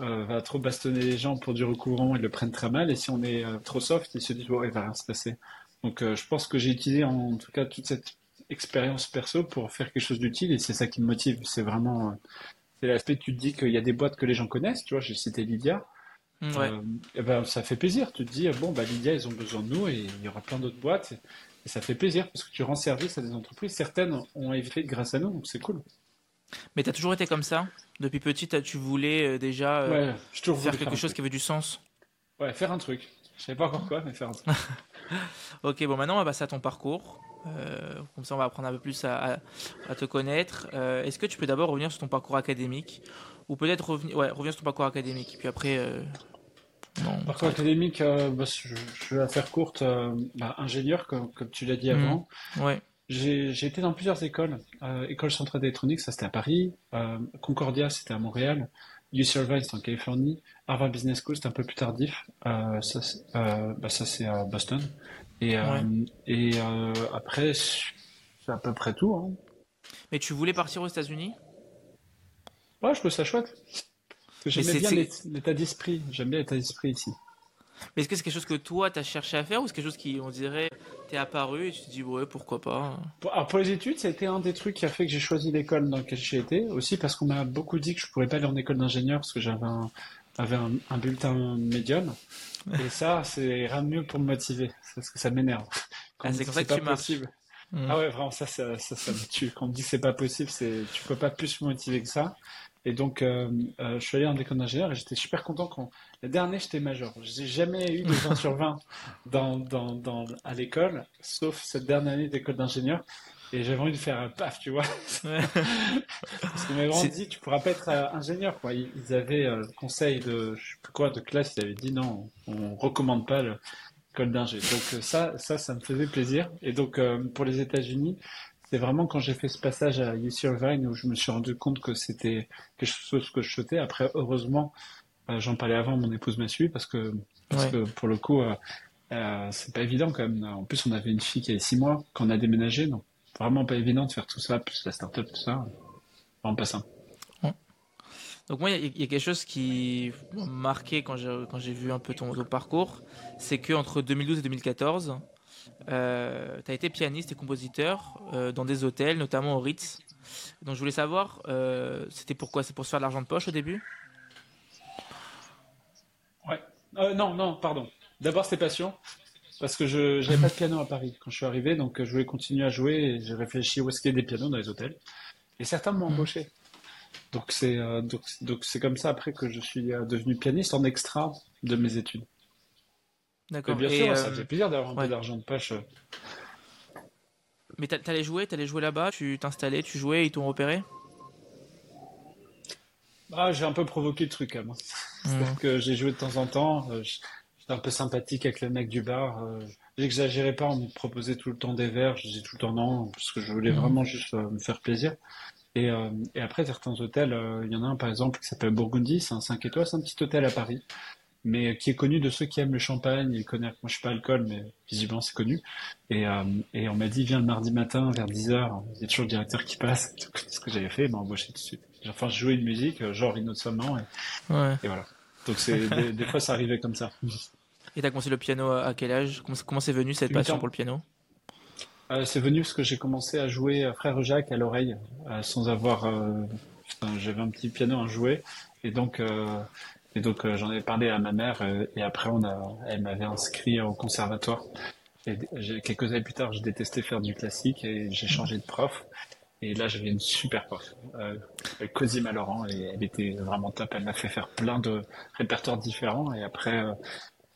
va trop bastonner les gens pour du recouvrement, ils le prennent très mal, et si on est trop soft, ils se disent bon, il va rien se passer. Donc je pense que j'ai utilisé en, tout cas toute cette expérience perso pour faire quelque chose d'utile, et c'est ça qui me motive. C'est vraiment c'est l'aspect tu te dis qu'il y a des boîtes que les gens connaissent, tu vois, j'ai cité Lydia. Mm, ouais. euh, eh ben, ça fait plaisir. Tu te dis, bon, bah, Lydia, ils ont besoin de nous et il y aura plein d'autres boîtes. Et, ça fait plaisir parce que tu rends service à des entreprises. Certaines ont évité grâce à nous, donc c'est cool. Mais tu as toujours été comme ça? Depuis petit, tu voulais euh, déjà euh, faire quelque chose qui avait du sens? Ouais, faire un truc. Je savais pas encore quoi, mais faire un truc. ok, bon, maintenant on va passer à ton parcours. Comme ça, on va apprendre un peu plus à, te connaître. Est-ce que tu peux d'abord revenir sur ton parcours académique ou peut-être revenir, ouais, revenir sur ton parcours académique. Puis après. Euh, parcours académique, euh, bah, je, vais la faire courte. Euh, bah, ingénieur, comme, comme tu l'as dit mhm. avant. Ouais. J'ai été dans plusieurs écoles. École centrale d'électronique, ça c'était à Paris. Concordia, c'était à Montréal. UC Irvine, c'était en Californie. Harvard Business School, c'était un peu plus tardif. ça, bah, ça c'est à Boston. Et, et après, c'est à peu près tout. Hein. Mais tu voulais partir aux États-Unis? Ouais, je trouve ça chouette. J'aime bien l'état d'esprit. J'aime bien l'état d'esprit ici. Mais est-ce que c'est quelque chose que toi, tu as cherché à faire ou c'est quelque chose qui, on dirait, t'est apparu et tu te dis, ouais, pourquoi pas pour, Alors pour les études, ça a été un des trucs qui a fait que j'ai choisi l'école dans laquelle j'ai été. Aussi parce qu'on m'a beaucoup dit que je pourrais pas aller en école d'ingénieur parce que j'avais un, un, bulletin médium. Et ça, c'est rien de mieux pour me motiver. Parce que ça m'énerve. Ah, c'est comme ça que tu marches. Mmh. Ah ouais, vraiment, ça, ça, ça, ça, me tue. Quand on me dit que c'est pas possible, c'est, tu peux pas plus me motiver que ça. Et donc, euh, euh, je suis allé en école d'ingénieur et j'étais super content quand le dernier, j'étais major. J'ai jamais eu de 20 sur 20 dans, dans, dans, à l'école, sauf cette dernière année d'école d'ingénieur. Et j'avais envie de faire un paf, tu vois. Parce qu'on m'avait vraiment dit, tu pourras pas être euh, ingénieur, quoi. Ils, avaient le conseil de, je sais plus quoi, de classe, ils avaient dit non, on recommande pas l'école d'ingé. Donc ça, ça, ça me faisait plaisir. Et donc, pour les États-Unis, c'est vraiment quand j'ai fait ce passage à UC Irvine où je me suis rendu compte que c'était quelque chose que je souhaitais. Après, heureusement, euh, j'en parlais avant, mon épouse m'a suivi parce que, parce que pour le coup, euh, euh, c'est pas évident quand même. En plus, on avait une fille qui avait six mois quand on a déménagé, donc vraiment pas évident de faire tout ça, plus la start-up, tout ça. Vraiment pas simple. Donc moi, il y, a quelque chose qui m'a marqué quand j'ai vu un peu ton, ton parcours, c'est que entre 2012 et 2014, euh, tu as été pianiste et compositeur euh, dans des hôtels, notamment au Ritz. Donc je voulais savoir, euh, c'était pourquoi C'est pour se faire de l'argent de poche au début? Ouais. non, non, pardon. D'abord, c'était passion. Parce que je n'avais pas de piano à Paris quand je suis arrivé, donc je voulais continuer à jouer et j'ai réfléchi où est-ce qu'il y a des pianos dans les hôtels. Et certains m'ont embauché. Donc c'est donc c'est comme ça après que je suis devenu pianiste en extra de mes études. D'accord. Bien sûr, ça euh, fait plaisir d'avoir un peu d'argent de poche. Mais t'allais jouer, t'allais jouer là-bas, tu t'installais, tu jouais, ils t'ont repéré? Ah, j'ai un peu provoqué le truc quand même. Mmh. que j'ai joué de temps en temps. Euh, j'étais un peu sympathique avec le mec du bar. Euh, j'exagérais pas, on me proposait tout le temps des verres. Je disais tout le temps non, parce que je voulais mmh. vraiment juste me faire plaisir. Et, et après, certains hôtels, il y en a un par exemple qui s'appelle Burgundy, c'est un 5 étoiles, c'est un petit hôtel à Paris mais qui est connu de ceux qui aiment le champagne. Il connaît, moi je suis pas alcool, mais visiblement c'est connu. Et, euh, et on m'a dit, viens le mardi matin vers 10h, il y a toujours le directeur qui passe. Ce que j'avais fait, il m'a embauché tout de suite. Enfin, je jouais une musique, euh, genre Rino Somment, et, ouais. et voilà. Donc c'est, des, fois ça arrivait comme ça. Et t'as commencé le piano à quel âge? Comment c'est venu cette passion pour le piano? Euh, C'est venu parce que j'ai commencé à jouer Frère Jacques à l'oreille, sans avoir... j'avais un petit piano à jouer, et donc et donc euh, j'en ai parlé à ma mère euh, et après on a, elle m'avait inscrit au conservatoire. Et quelques années plus tard, je détestais faire du classique et j'ai changé de prof. Et là, j'avais une super prof, euh, Cosima Laurent, et elle était vraiment top. Elle m'a fait faire plein de répertoires différents. Et après, euh,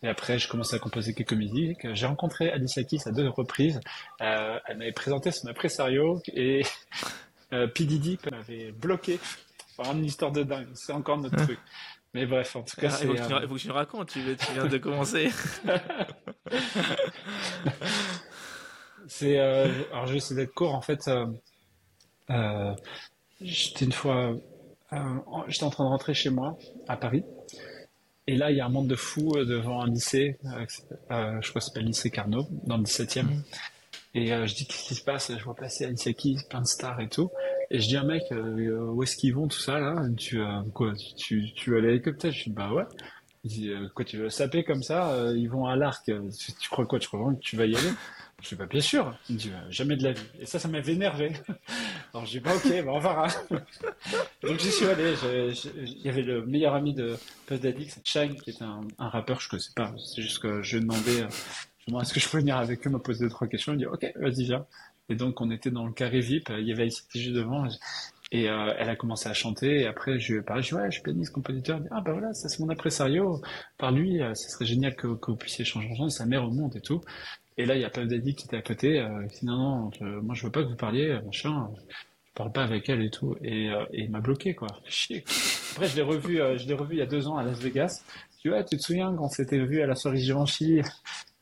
et après, je commençais à composer quelques musiques. J'ai rencontré Alicia Keys à deux reprises. Euh, elle m'avait présenté son impresario et euh, P. Diddy m'avait bloqué. Enfin, une histoire de dingue. C'est encore notre truc. Mais bref, en tout cas, ah, il, faut euh, faut que tu racontes, tu, viens de commencer. c'est, euh, alors je vais essayer d'être court. En fait, euh, euh j'étais une fois, euh, j'étais en train de rentrer chez moi à Paris, et là il y a un monde de fous devant un lycée, je crois que c'est le lycée Carnot, dans le 17e. Mm. Et je dis qu'est-ce qui se passe? Je vois passer Keys, plein de stars et tout. Et je dis à un mec, euh, où est-ce qu'ils vont, tout ça, là? Tu, euh, quoi, tu, tu veux aller à l'hélicoptère? Je dis, bah ouais. Il dit, euh, quoi, tu veux saper comme ça? Ils vont à l'arc. Tu, tu, crois quoi? Tu crois vraiment que tu vas y aller? Je dis, bah bien sûr. Il me dit, jamais de la vie. Et ça, ça m'avait énervé. Alors je dis, bah ok, bah on verra. Donc j'y suis allé. Il y avait le meilleur ami de Daddy, c'est Shine, qui est un, rappeur, je connaissais pas. C'est juste que je demandais, demandais est-ce que je pouvais venir avec eux, me poser deux, trois questions. Il dit, ok, vas-y, viens. Et donc, on était dans le carré VIP, il y avait ICTG devant, et euh, elle a commencé à chanter, et après, je lui ai parlé, je dis, ouais, je suis pianiste, compositeur, elle dit, ah bah voilà, ça c'est mon impresario, par lui, euh, ça serait génial que, que vous puissiez changer en sa mère au monde et tout. Et là, il y a Paul Daddy qui était à côté, euh, qui dit, non, non, moi je veux pas que vous parliez, machin, je parle pas avec elle et tout, et, et il m'a bloqué, quoi. Chier. Après, je l'ai revu, je l'ai revu il y a deux ans à Las Vegas, je dis, ouais, tu te souviens quand on s'était vu à la soirée Givenchy?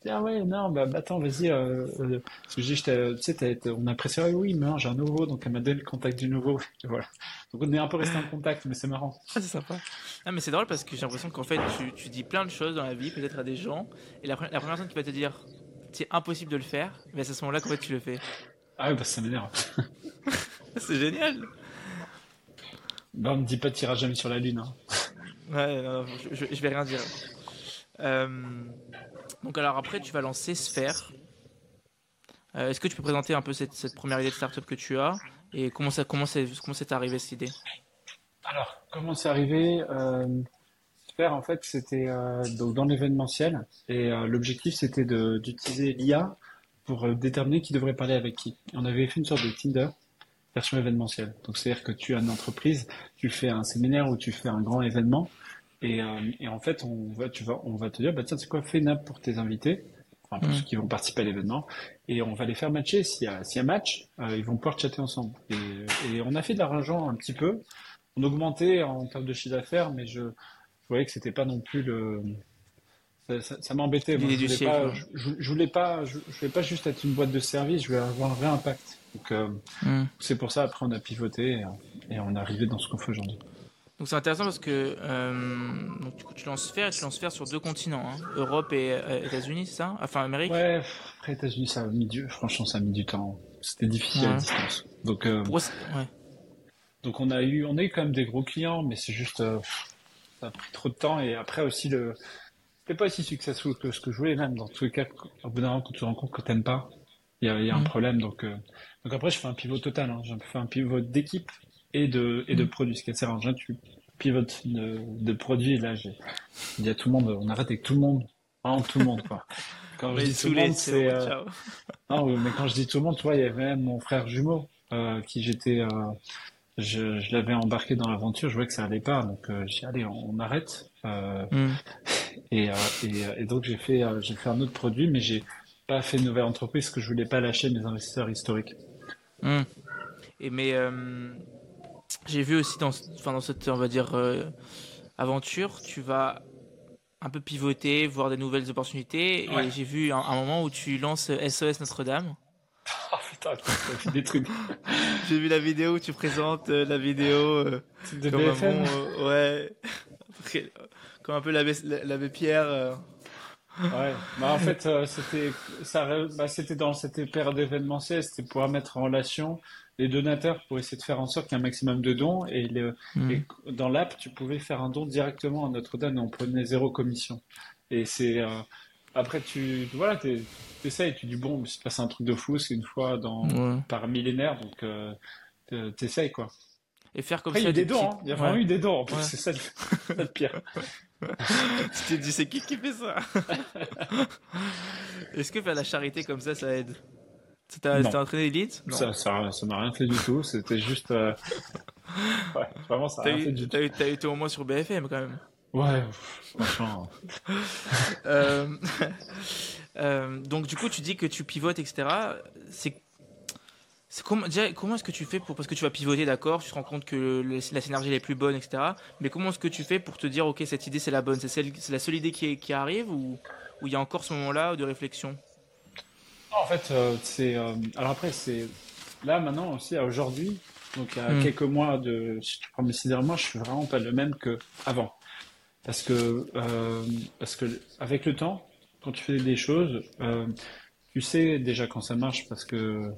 Ah ouais, non, bah, bah attends, vas-y. Euh, euh, tu sais, on a préféré, oui, mais j'ai un nouveau, donc elle m'a donné le contact du nouveau. voilà. Donc on est un peu resté en contact, mais c'est marrant. Ah, c'est sympa. Ah, mais c'est drôle parce que j'ai l'impression qu'en fait, tu, tu, dis plein de choses dans la vie, peut-être à des gens, et la, la première personne qui va te dire, c'est impossible de le faire, mais c'est à ce moment-là qu'en fait tu le fais? Ah ouais, bah ça m'énerve. c'est génial. Bah, on me dit pas tu jamais sur la Lune. Hein. Ouais, non, je, je, vais rien dire. Euh, donc alors après, tu vas lancer Sphère. Euh, est-ce que tu peux présenter un peu cette, cette, première idée de startup que tu as et comment ça comment c'est comment c'est arrivé cette idée? Alors comment c'est arrivé? Euh, En fait c'était euh, donc dans l'événementiel et euh, l'objectif c'était d'utiliser l'IA pour déterminer qui devrait parler avec qui. On avait fait une sorte de Tinder version événementielle. Donc, c'est-à-dire que tu as une entreprise, tu fais un séminaire ou tu fais un grand événement, et, euh, et en fait, on va, tu vas, on va te dire, bah tiens, c'est quoi, fais une app pour tes invités, enfin pour mmh. ceux qui vont participer à l'événement, et on va les faire matcher. S'il y a, s'il y a match, euh, ils vont pouvoir chatter ensemble. Et, et on a fait de l'argent un petit peu. On augmentait en termes de chiffre d'affaires, mais je voyais que c'était pas non plus le, ça, m'embêtait. je voulais pas, je, voulais pas, je, voulais pas juste être une boîte de service. Je voulais avoir un vrai impact. Donc euh, hmm. c'est pour ça après on a pivoté et, on est arrivé dans ce qu'on fait aujourd'hui. Donc c'est intéressant parce que euh, donc, du coup, tu lances faire, tu lances faire sur deux continents, hein. Europe et euh, États-Unis, c'est ça? Enfin Amérique? Ouais, après États-Unis ça a mis du, franchement ça a mis du temps. C'était difficile à distance. Donc ouais. donc on a eu, on a eu quand même des gros clients, mais c'est juste ça a pris trop de temps et après aussi le c'est pas aussi successful que ce que je voulais même. Dans tous les cas au bout d'un moment quand tu te rends compte que t'aimes pas il y a, y a un mm. problème. Donc euh, donc après je fais un pivot total hein. j'ai fait un pivot d'équipe et de et de mm. produits ce qui est assez rare tu pivotes de, de produits là j'ai il y a tout le monde on arrête avec tout le monde. Vraiment tout le monde quoi. Quand je dis tout le monde c'est euh... non mais quand je dis tout le monde tu vois il y avait même mon frère jumeau euh, qui j'étais euh, je, je l'avais embarqué dans l'aventure, je voyais que ça allait pas, donc euh, j'ai dit allez, on, arrête. Euh, mm. et, euh, et, et, donc j'ai fait, j'ai fait un autre produit, mais j'ai pas fait une nouvelle entreprise parce que je voulais pas lâcher mes investisseurs historiques. Mm. Et mais j'ai vu aussi dans, enfin dans cette, on va dire, aventure, tu vas un peu pivoter, voir des nouvelles opportunités. Et j'ai vu un, un, moment où tu lances SOS Notre-Dame. Putain, fait des trucs. J'ai vu la vidéo où tu présentes euh, la vidéo euh, de comme BFM. Un ouais. comme un peu l'abbé Pierre. Euh. Ouais, bah en fait c'était ça bah, c'était dans cette période événementielle, c'était pour mettre en relation les donateurs pour essayer de faire en sorte qu'il y ait un maximum de dons et, le, hmm. et dans l'app tu pouvais faire un don directement à Notre-Dame et on prenait zéro commission. Et c'est après, tu voilà, t'essayes, tu dis bon, il se passe un truc de fou, c'est une fois dans par millénaire, donc euh, t'essayes quoi. Et faire comme Après, ça. Il y a eu des dons, hein. il y a vraiment eu des dons. En plus, c'est ça le, pire. tu t'es dit c'est qui qui fait ça? Est-ce que faire la charité comme ça, ça aide? T'as entraîné Elite Ça, ça, ça m'a rien fait du tout. C'était juste. Euh... Ouais, vraiment, ça m'a rien fait du tout. T'as eu, été au moins sur BFM quand même. Ouais, franchement. euh, euh, donc du coup, tu dis que tu pivotes, etc. C'est comment, comment est-ce que tu fais pour parce que tu vas pivoter, d'accord Tu te rends compte que la synergie est plus bonne, etc. Mais comment est-ce que tu fais pour te dire, ok, cette idée c'est la bonne, c'est la seule idée qui, qui arrive ou il y a encore ce moment-là de réflexion? En fait, euh, c'est euh, alors après c'est là maintenant aussi aujourd'hui, donc il y a hmm. quelques mois de, si tu prends mes six derniers mois, je suis vraiment pas le même que avant. Parce que, euh, parce que avec le temps, quand tu fais des choses, euh, tu sais déjà quand ça marche parce que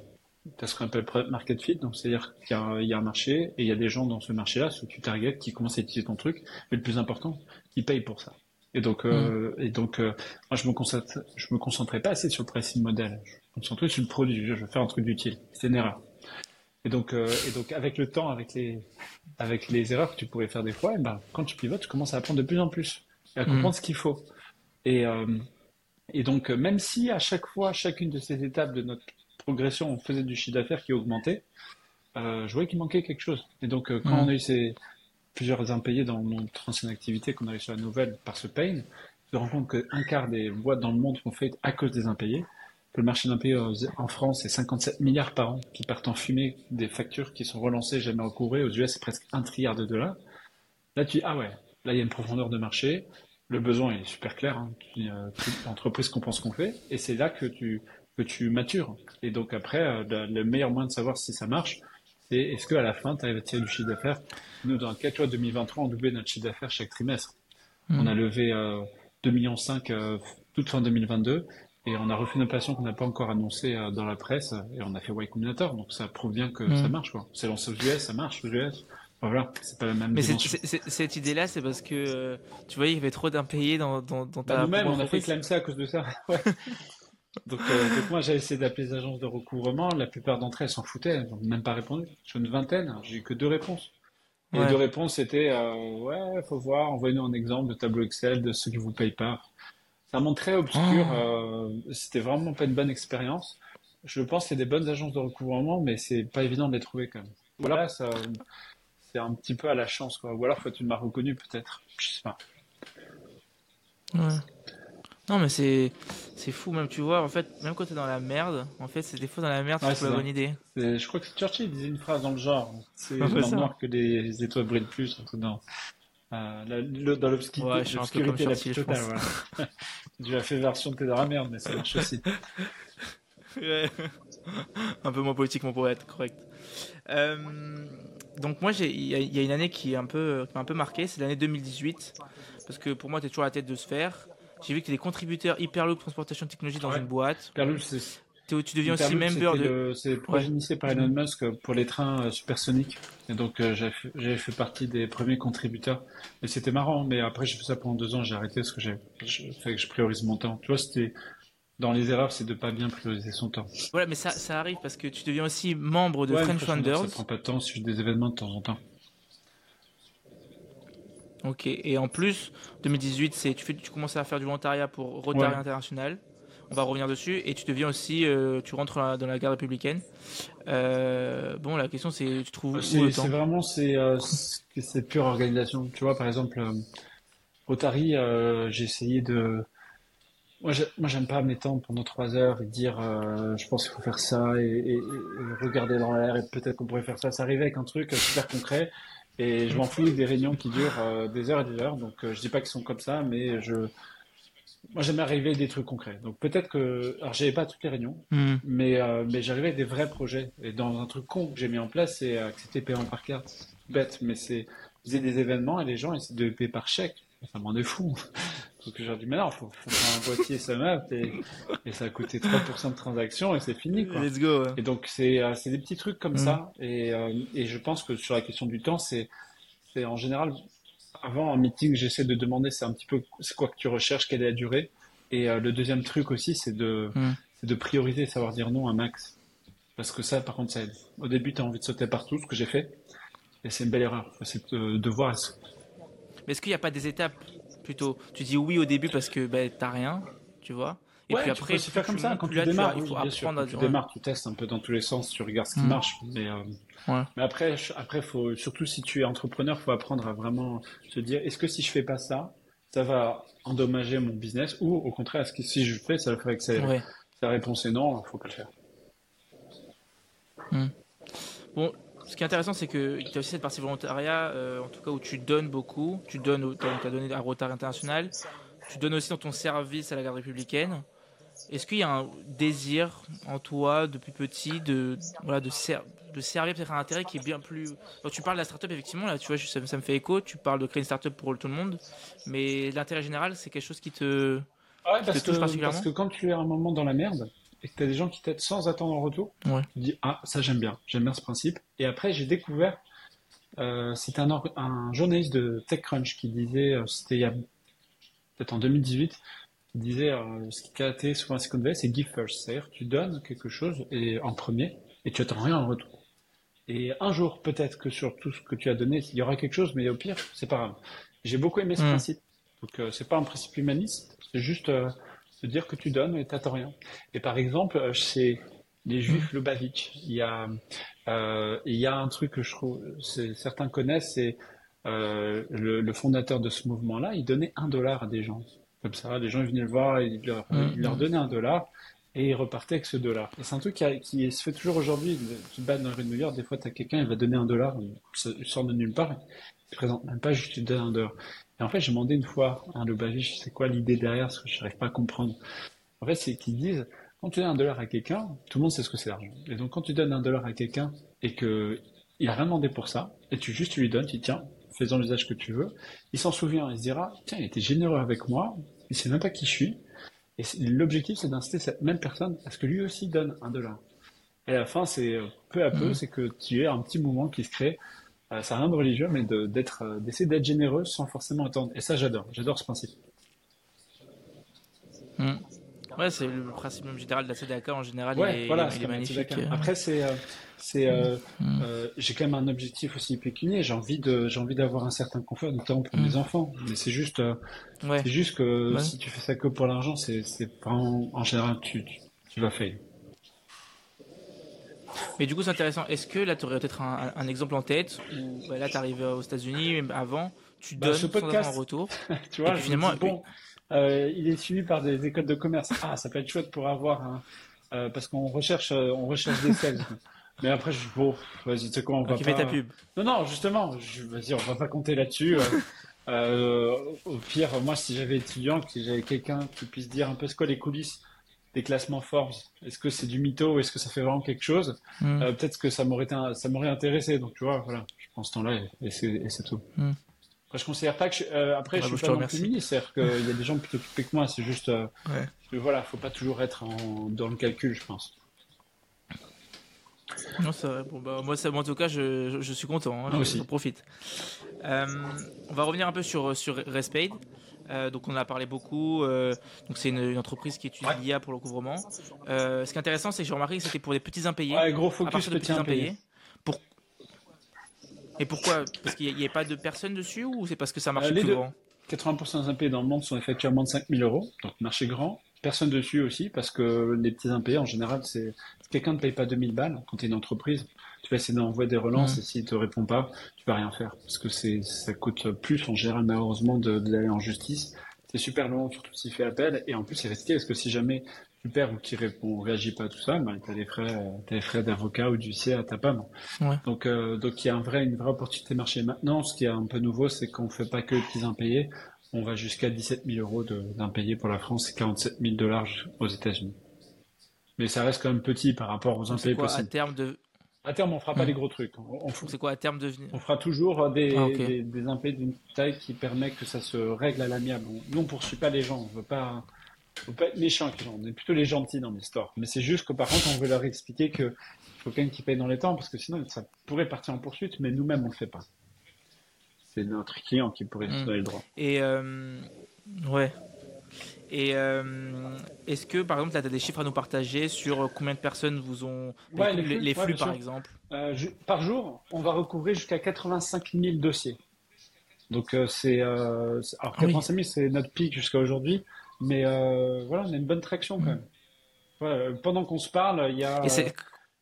tu as ce qu'on appelle market fit, donc c'est-à-dire qu'il y, y, a un marché et il y a des gens dans ce marché-là, ceux que tu target, qui commencent à utiliser ton truc, mais le plus important, qui payent pour ça. Et donc, euh, mm. et donc euh, moi, je me concentre, je me concentrais pas assez sur le pricing model. Je me concentrais sur le produit. Je veux faire un truc utile. C'est une erreur. Et donc, euh, et donc, avec le temps, avec les, avec les erreurs que tu pourrais faire des fois, et eh ben, quand tu pivotes, tu commences à apprendre de plus en plus et à comprendre mm. ce qu'il faut. Et, euh, et donc, même si à chaque fois, chacune de ces étapes de notre progression, on faisait du chiffre d'affaires qui augmentait, euh, je voyais qu'il manquait quelque chose. Et donc, quand mm. on a eu ces plusieurs impayés dans notre ancienne activité, qu'on a eu sur la nouvelle par ce pain, je me rends compte qu'un quart des boîtes dans le monde sont faites à cause des impayés que le marché d'impayés en France, c'est 57 milliards par an qui partent en fumée des factures qui sont relancées, jamais recouvrées. Aux US, c'est presque un trilliard de dollars. Là, tu dis, ah ouais, là, il y a une profondeur de marché. Le besoin est super clair. Hein. L'entreprise comprend ce qu'on fait. Et c'est là que tu, que tu matures. Et donc après, euh, le meilleur moyen de savoir si ça marche, c'est est-ce qu'à la fin, tu arrives à tirer du chiffre d'affaires? Nous, dans le cas, 2023, on doublait notre chiffre d'affaires chaque trimestre. Mmh. On a levé euh, 2,5 millions euh, toute fin 2022 et on a refait une opération qu'on n'a pas encore annoncée euh, dans la presse et on a fait Y Combinator. Donc ça prouve bien que ça mm. marche. quoi. C'est lancé aux US, ça marche aux US. Voilà, c'est pas la même Mais dimension. cette idée-là, c'est parce que euh, tu vois, il y avait trop d'impayés dans, dans, dans ta. Bah, nous-mêmes, on a fait clamer ça à cause de ça. Ouais. donc, euh, donc, moi, j'ai essayé d'appeler les agences de recouvrement. La plupart d'entre elles s'en foutaient. Elles n'ont même pas répondu. Sur une vingtaine, j'ai eu que deux réponses. Et les deux réponses étaient euh, ouais, faut voir, envoyez-nous un exemple de tableau Excel de ceux qui vous payent pas. Monde très obscur. Oh. Euh, c'était vraiment pas une bonne expérience. Je pense qu'il y a des bonnes agences de recouvrement, mais c'est pas évident de les trouver quand même. Voilà, ça, c'est un petit peu à la chance, quoi. Ou alors, faut tu m'as reconnu peut-être. Je sais pas. Ouais. Non, mais c'est c'est fou, même tu vois, en fait, même quand t'es dans la merde, en fait, c'est des fois dans la merde, c'est la bonne idée. Je crois que Churchill disait une phrase dans le genre c'est dans le noir que les étoiles brillent plus, dans, euh, dans l'obscurité, ouais, la plus totale. Voilà. tu as fait version de dans la merde, mais ça marche aussi. ouais. un peu moins politiquement pour être correct. Euh, donc moi, il y, y, a une année qui, est un peu, qui m'a un peu marqué, c'est l'année 2018, parce que pour moi, tu es toujours à la tête de sphère. J'ai vu que tu es des contributeurs Hyperloop Transportation Technology dans une boîte. Hyperloop, c'est... Tu deviens aussi member de. C'est le projet initié par Elon Musk pour les trains euh, supersoniques. Et donc, euh, j'avais fait partie des premiers contributeurs. Et c'était marrant, mais après, j'ai fait ça pendant deux ans, j'ai arrêté parce que j'ai fait que je priorise mon temps. Tu vois, c'était. Dans les erreurs, c'est de pas bien prioriser son temps. Voilà, mais ça, ça arrive parce que tu deviens aussi membre de French Founders. Ça prend pas de temps, c'est des événements de temps en temps. Ok, et en plus, 2018, c'est tu, fais, tu commences à faire du volontariat pour Rotary International. On va revenir dessus. Et tu deviens aussi, euh, tu rentres dans la, garde républicaine. Euh, bon, la question c'est, tu trouves le C'est vraiment, c'est, euh, c'est pure organisation. Tu vois, par exemple, Rotary, j'ai essayé de. Moi, j'aime pas m'étendre pendant trois heures et dire, je pense qu'il faut faire ça et, et, et regarder dans l'air et peut-être qu'on pourrait faire ça. Ça arrivait avec un truc super concret. Et je m'en fous des réunions qui durent euh, des heures et des heures. Donc euh, je dis pas qu'ils sont comme ça, mais je moi j'aime arriver des trucs concrets. Donc peut-être que alors j'avais pas toutes les réunions, hmm. mais euh, mais j'arrivais avec des vrais projets. Et dans un truc con que j'ai mis en place, c'est accepter paiement par carte. Bête, mais c'est faisait des événements et les gens essaient de payer par chèque. Ça m'en est fou. Donc j'ai dit, mais non, faut, faut faire un boîtier SumUp et, et ça a coûté 3% de transaction et c'est fini. Quoi. Let's go. Et donc c'est euh, des petits trucs comme mm. ça. Et, euh, et je pense que sur la question du temps, c'est en général, avant un meeting, j'essaie de demander c'est un petit peu c'est quoi que tu recherches, quelle est la durée. Et euh, le deuxième truc aussi, c'est de, mm. de prioriser, savoir dire non à max. Parce que ça, par contre, ça aide. Au début, tu as envie de sauter partout, ce que j'ai fait. Et c'est une belle erreur. C'est de, de voir. Mais est-ce qu'il n'y a pas des étapes plutôt? Tu dis oui au début parce que ben, t'as rien, tu vois. Et puis après, tu peux faire comme ça quand tu démarres. il faut apprendre à... tu démarres, tu testes un peu dans tous les sens, tu regardes ce qui mm. marche. Mais, euh, mais après, après, faut surtout si tu es entrepreneur, faut apprendre à vraiment se dire est-ce que si je fais pas ça, ça va endommager mon business ou au contraire, est-ce que si je le fais, ça va faire accélérer? Sa réponse est non, il faut pas le faire. Mm. Bon, ce qui est intéressant, c'est que tu as aussi cette partie volontariat, euh, en tout cas où tu donnes beaucoup. Tu donnes, tu as donné à Rotary International. Tu donnes aussi dans ton service à la garde républicaine. Est-ce qu'il y a un désir en toi depuis petit de, voilà, de, de servir peut-être un intérêt qui est bien plus. tu parles de la startup, effectivement, là, tu vois, ça, me fait écho. Tu parles de créer une startup pour tout le monde. Mais l'intérêt général, c'est quelque chose qui te, ouais, parce touche que, particulièrement. Parce que quand tu es à un moment dans la merde, et que tu as des gens qui t'aident sans attendre en retour, tu dis Ah, ça j'aime bien, j'aime bien ce principe. Et après, j'ai découvert, euh, c'était un, un, journaliste de TechCrunch qui disait, euh, c'était il y a peut-être en 2018, qui disait euh, ce qui a été souvent Silicon Valley, c'est give first. C'est-à-dire tu donnes quelque chose et, en premier et tu attends rien en retour. Et un jour, peut-être que sur tout ce que tu as donné, il y aura quelque chose, mais au pire, c'est pas grave. J'ai beaucoup aimé ce hmm. principe. Donc, euh, c'est pas un principe humaniste, c'est juste euh, de dire que tu donnes et t'attends rien. Et par exemple, euh, chez les Juifs Lubavitch, il y a, euh, il y a un truc que je trouve, certains connaissent, c'est euh, le, le, fondateur de ce mouvement-là, il donnait un dollar à des gens. Comme ça, les gens venaient le voir, et il leur, mmh. leur donnait un dollar et il repartait avec ce dollar. Et c'est un truc qui, qui, se fait toujours aujourd'hui. Tu bats dans la rue de New York, des fois, tu as quelqu'un, il va donner un dollar, il sort de nulle part, il ne présente même pas, juste il donne un dollar. Et en fait, j'ai demandé une fois à un Lubavitch, c'est quoi l'idée derrière, parce que je n'arrive pas à comprendre. En fait, c'est qu'ils disent, quand tu donnes un dollar à quelqu'un, tout le monde sait ce que c'est l'argent. Et donc, quand tu donnes un dollar à quelqu'un et que il a rien demandé pour ça, et tu juste tu lui donnes, tu dis tiens, fais-en l'usage que tu veux, il s'en souvient, il se dira tiens, il était généreux avec moi, il sait même pas qui je suis. Et l'objectif, c'est d'inciter cette même personne à ce que lui aussi donne un dollar. Et à la fin, c'est peu à peu, mmh. c'est que tu aies un petit mouvement qui se crée Euh, ça n'a rien de religieux, mais d'être, d'essayer d'être généreux sans forcément attendre. Et ça, j'adore. J'adore ce principe. Hmm. Ouais, c'est le principe même général de la CDAK en général. Ouais, voilà, c'est magnifique. Après, c'est, euh, c'est, euh, mm. euh, j'ai quand même un objectif aussi pécunier. J'ai envie de, j'ai envie d'avoir un certain confort, notamment pour mes mm. enfants. Mais c'est juste, c'est juste que si tu fais ça que pour l'argent, c'est, c'est en général, tu, tu, vas faire. Mais du coup, c'est intéressant. Est-ce que là, tu aurais peut-être un, exemple en tête où bah, là, tu arrives aux États-Unis, avant, tu bah, donnes ce podcast, en retour. tu vois, finalement, bon, euh, il est suivi par des écoles de commerce. Ah, ça peut être chouette pour avoir un, euh, parce qu'on recherche, euh, on recherche des sales. Mais après, je bon, vas-y, tu sais quoi, on va pas. ta pub. Non, non, justement, je, vas-y, on va pas compter là-dessus. au pire, moi, si j'avais étudiant, si j'avais quelqu'un qui puisse dire un peu ce qu'est les coulisses des classements Forbes, est-ce que c'est du mytho ou est-ce que ça fait vraiment quelque chose hmm. Peut-être que ça m'aurait, ça m'aurait intéressé. Donc, tu vois, voilà, je prends ce temps-là et, c'est tout. Hmm. Après, je considère pas que je, euh, après je suis pas non plus ministre, c'est-à-dire qu'il y a des gens plus occupés que moi. C'est juste, euh, ouais. voilà, faut pas toujours être en, dans le calcul, je pense. Non, c'est vrai. Bon, bah, moi, ça, en tout cas, je, je suis content. Hein, je, profite. Euh, on va revenir un peu sur sur Respade. Euh, donc on en a parlé beaucoup. Euh, donc c'est une, entreprise qui étudie l'IA pour le couvrement. Euh, ce qui est intéressant, c'est que j'ai remarqué que c'était pour des petits impayés. Ouais, gros focus petits impayés. Pour et pourquoi? Parce qu'il n'y a, pas de personnes dessus ou c'est parce que ça marche euh, plus grand? 80% des impayés dans le monde sont effectués à moins de 5000 euros, donc marché grand. Personne dessus aussi, parce que les petits impayés, en général, c'est quelqu'un ne paye pas 2000 balles quand tu es une entreprise. Tu vas essayer d'envoyer des relances et s'il ne te répond pas, tu vas rien faire. Parce que c'est ça coûte plus, en général, malheureusement, d'aller en justice. C'est super long, surtout s'il fait appel. Et en plus, c'est risqué parce que si jamais super ou qui répond, réagit pas à tout ça, ben, tu as des frais, as des frais d'avocat ou d'huissier à ta pomme. Donc, euh, donc il y a un vrai, une vraie opportunité de marché. Maintenant, ce qui est un peu nouveau, c'est qu'on fait pas que les petits impayés. On va jusqu'à 17 000 euros d'impayés pour la France et 47 000 dollars aux États-Unis. Mais ça reste quand même petit par rapport aux impayés possibles. À terme de, à terme, on fera pas les gros trucs. C'est quoi à terme de On fera toujours des, ah, des, des impayés d'une taille qui permet que ça se règle à l'amiable. Nous, on poursuit pas les gens. On veut pas, faut pas être méchant avec les gens, on est plutôt les gentils dans l'histoire. Mais c'est juste que par contre, on veut leur expliquer que faut quand même qu'ils payent dans les temps, parce que sinon, ça pourrait partir en poursuite, mais nous-mêmes, on le fait pas. C'est notre client qui pourrait se hmm. donner le droit. Et euh, ouais. Et euh, est-ce que, par exemple, tu as des chiffres à nous partager sur combien de personnes vous ont. les, flux, par exemple? Euh, Par jour, on va recouvrir jusqu'à 85 000 dossiers. Donc, c'est. alors, 85 000, c'est notre pic jusqu'à aujourd'hui. Mais euh, voilà, on a une bonne traction quand même. Euh, pendant qu'on se parle, il y a, il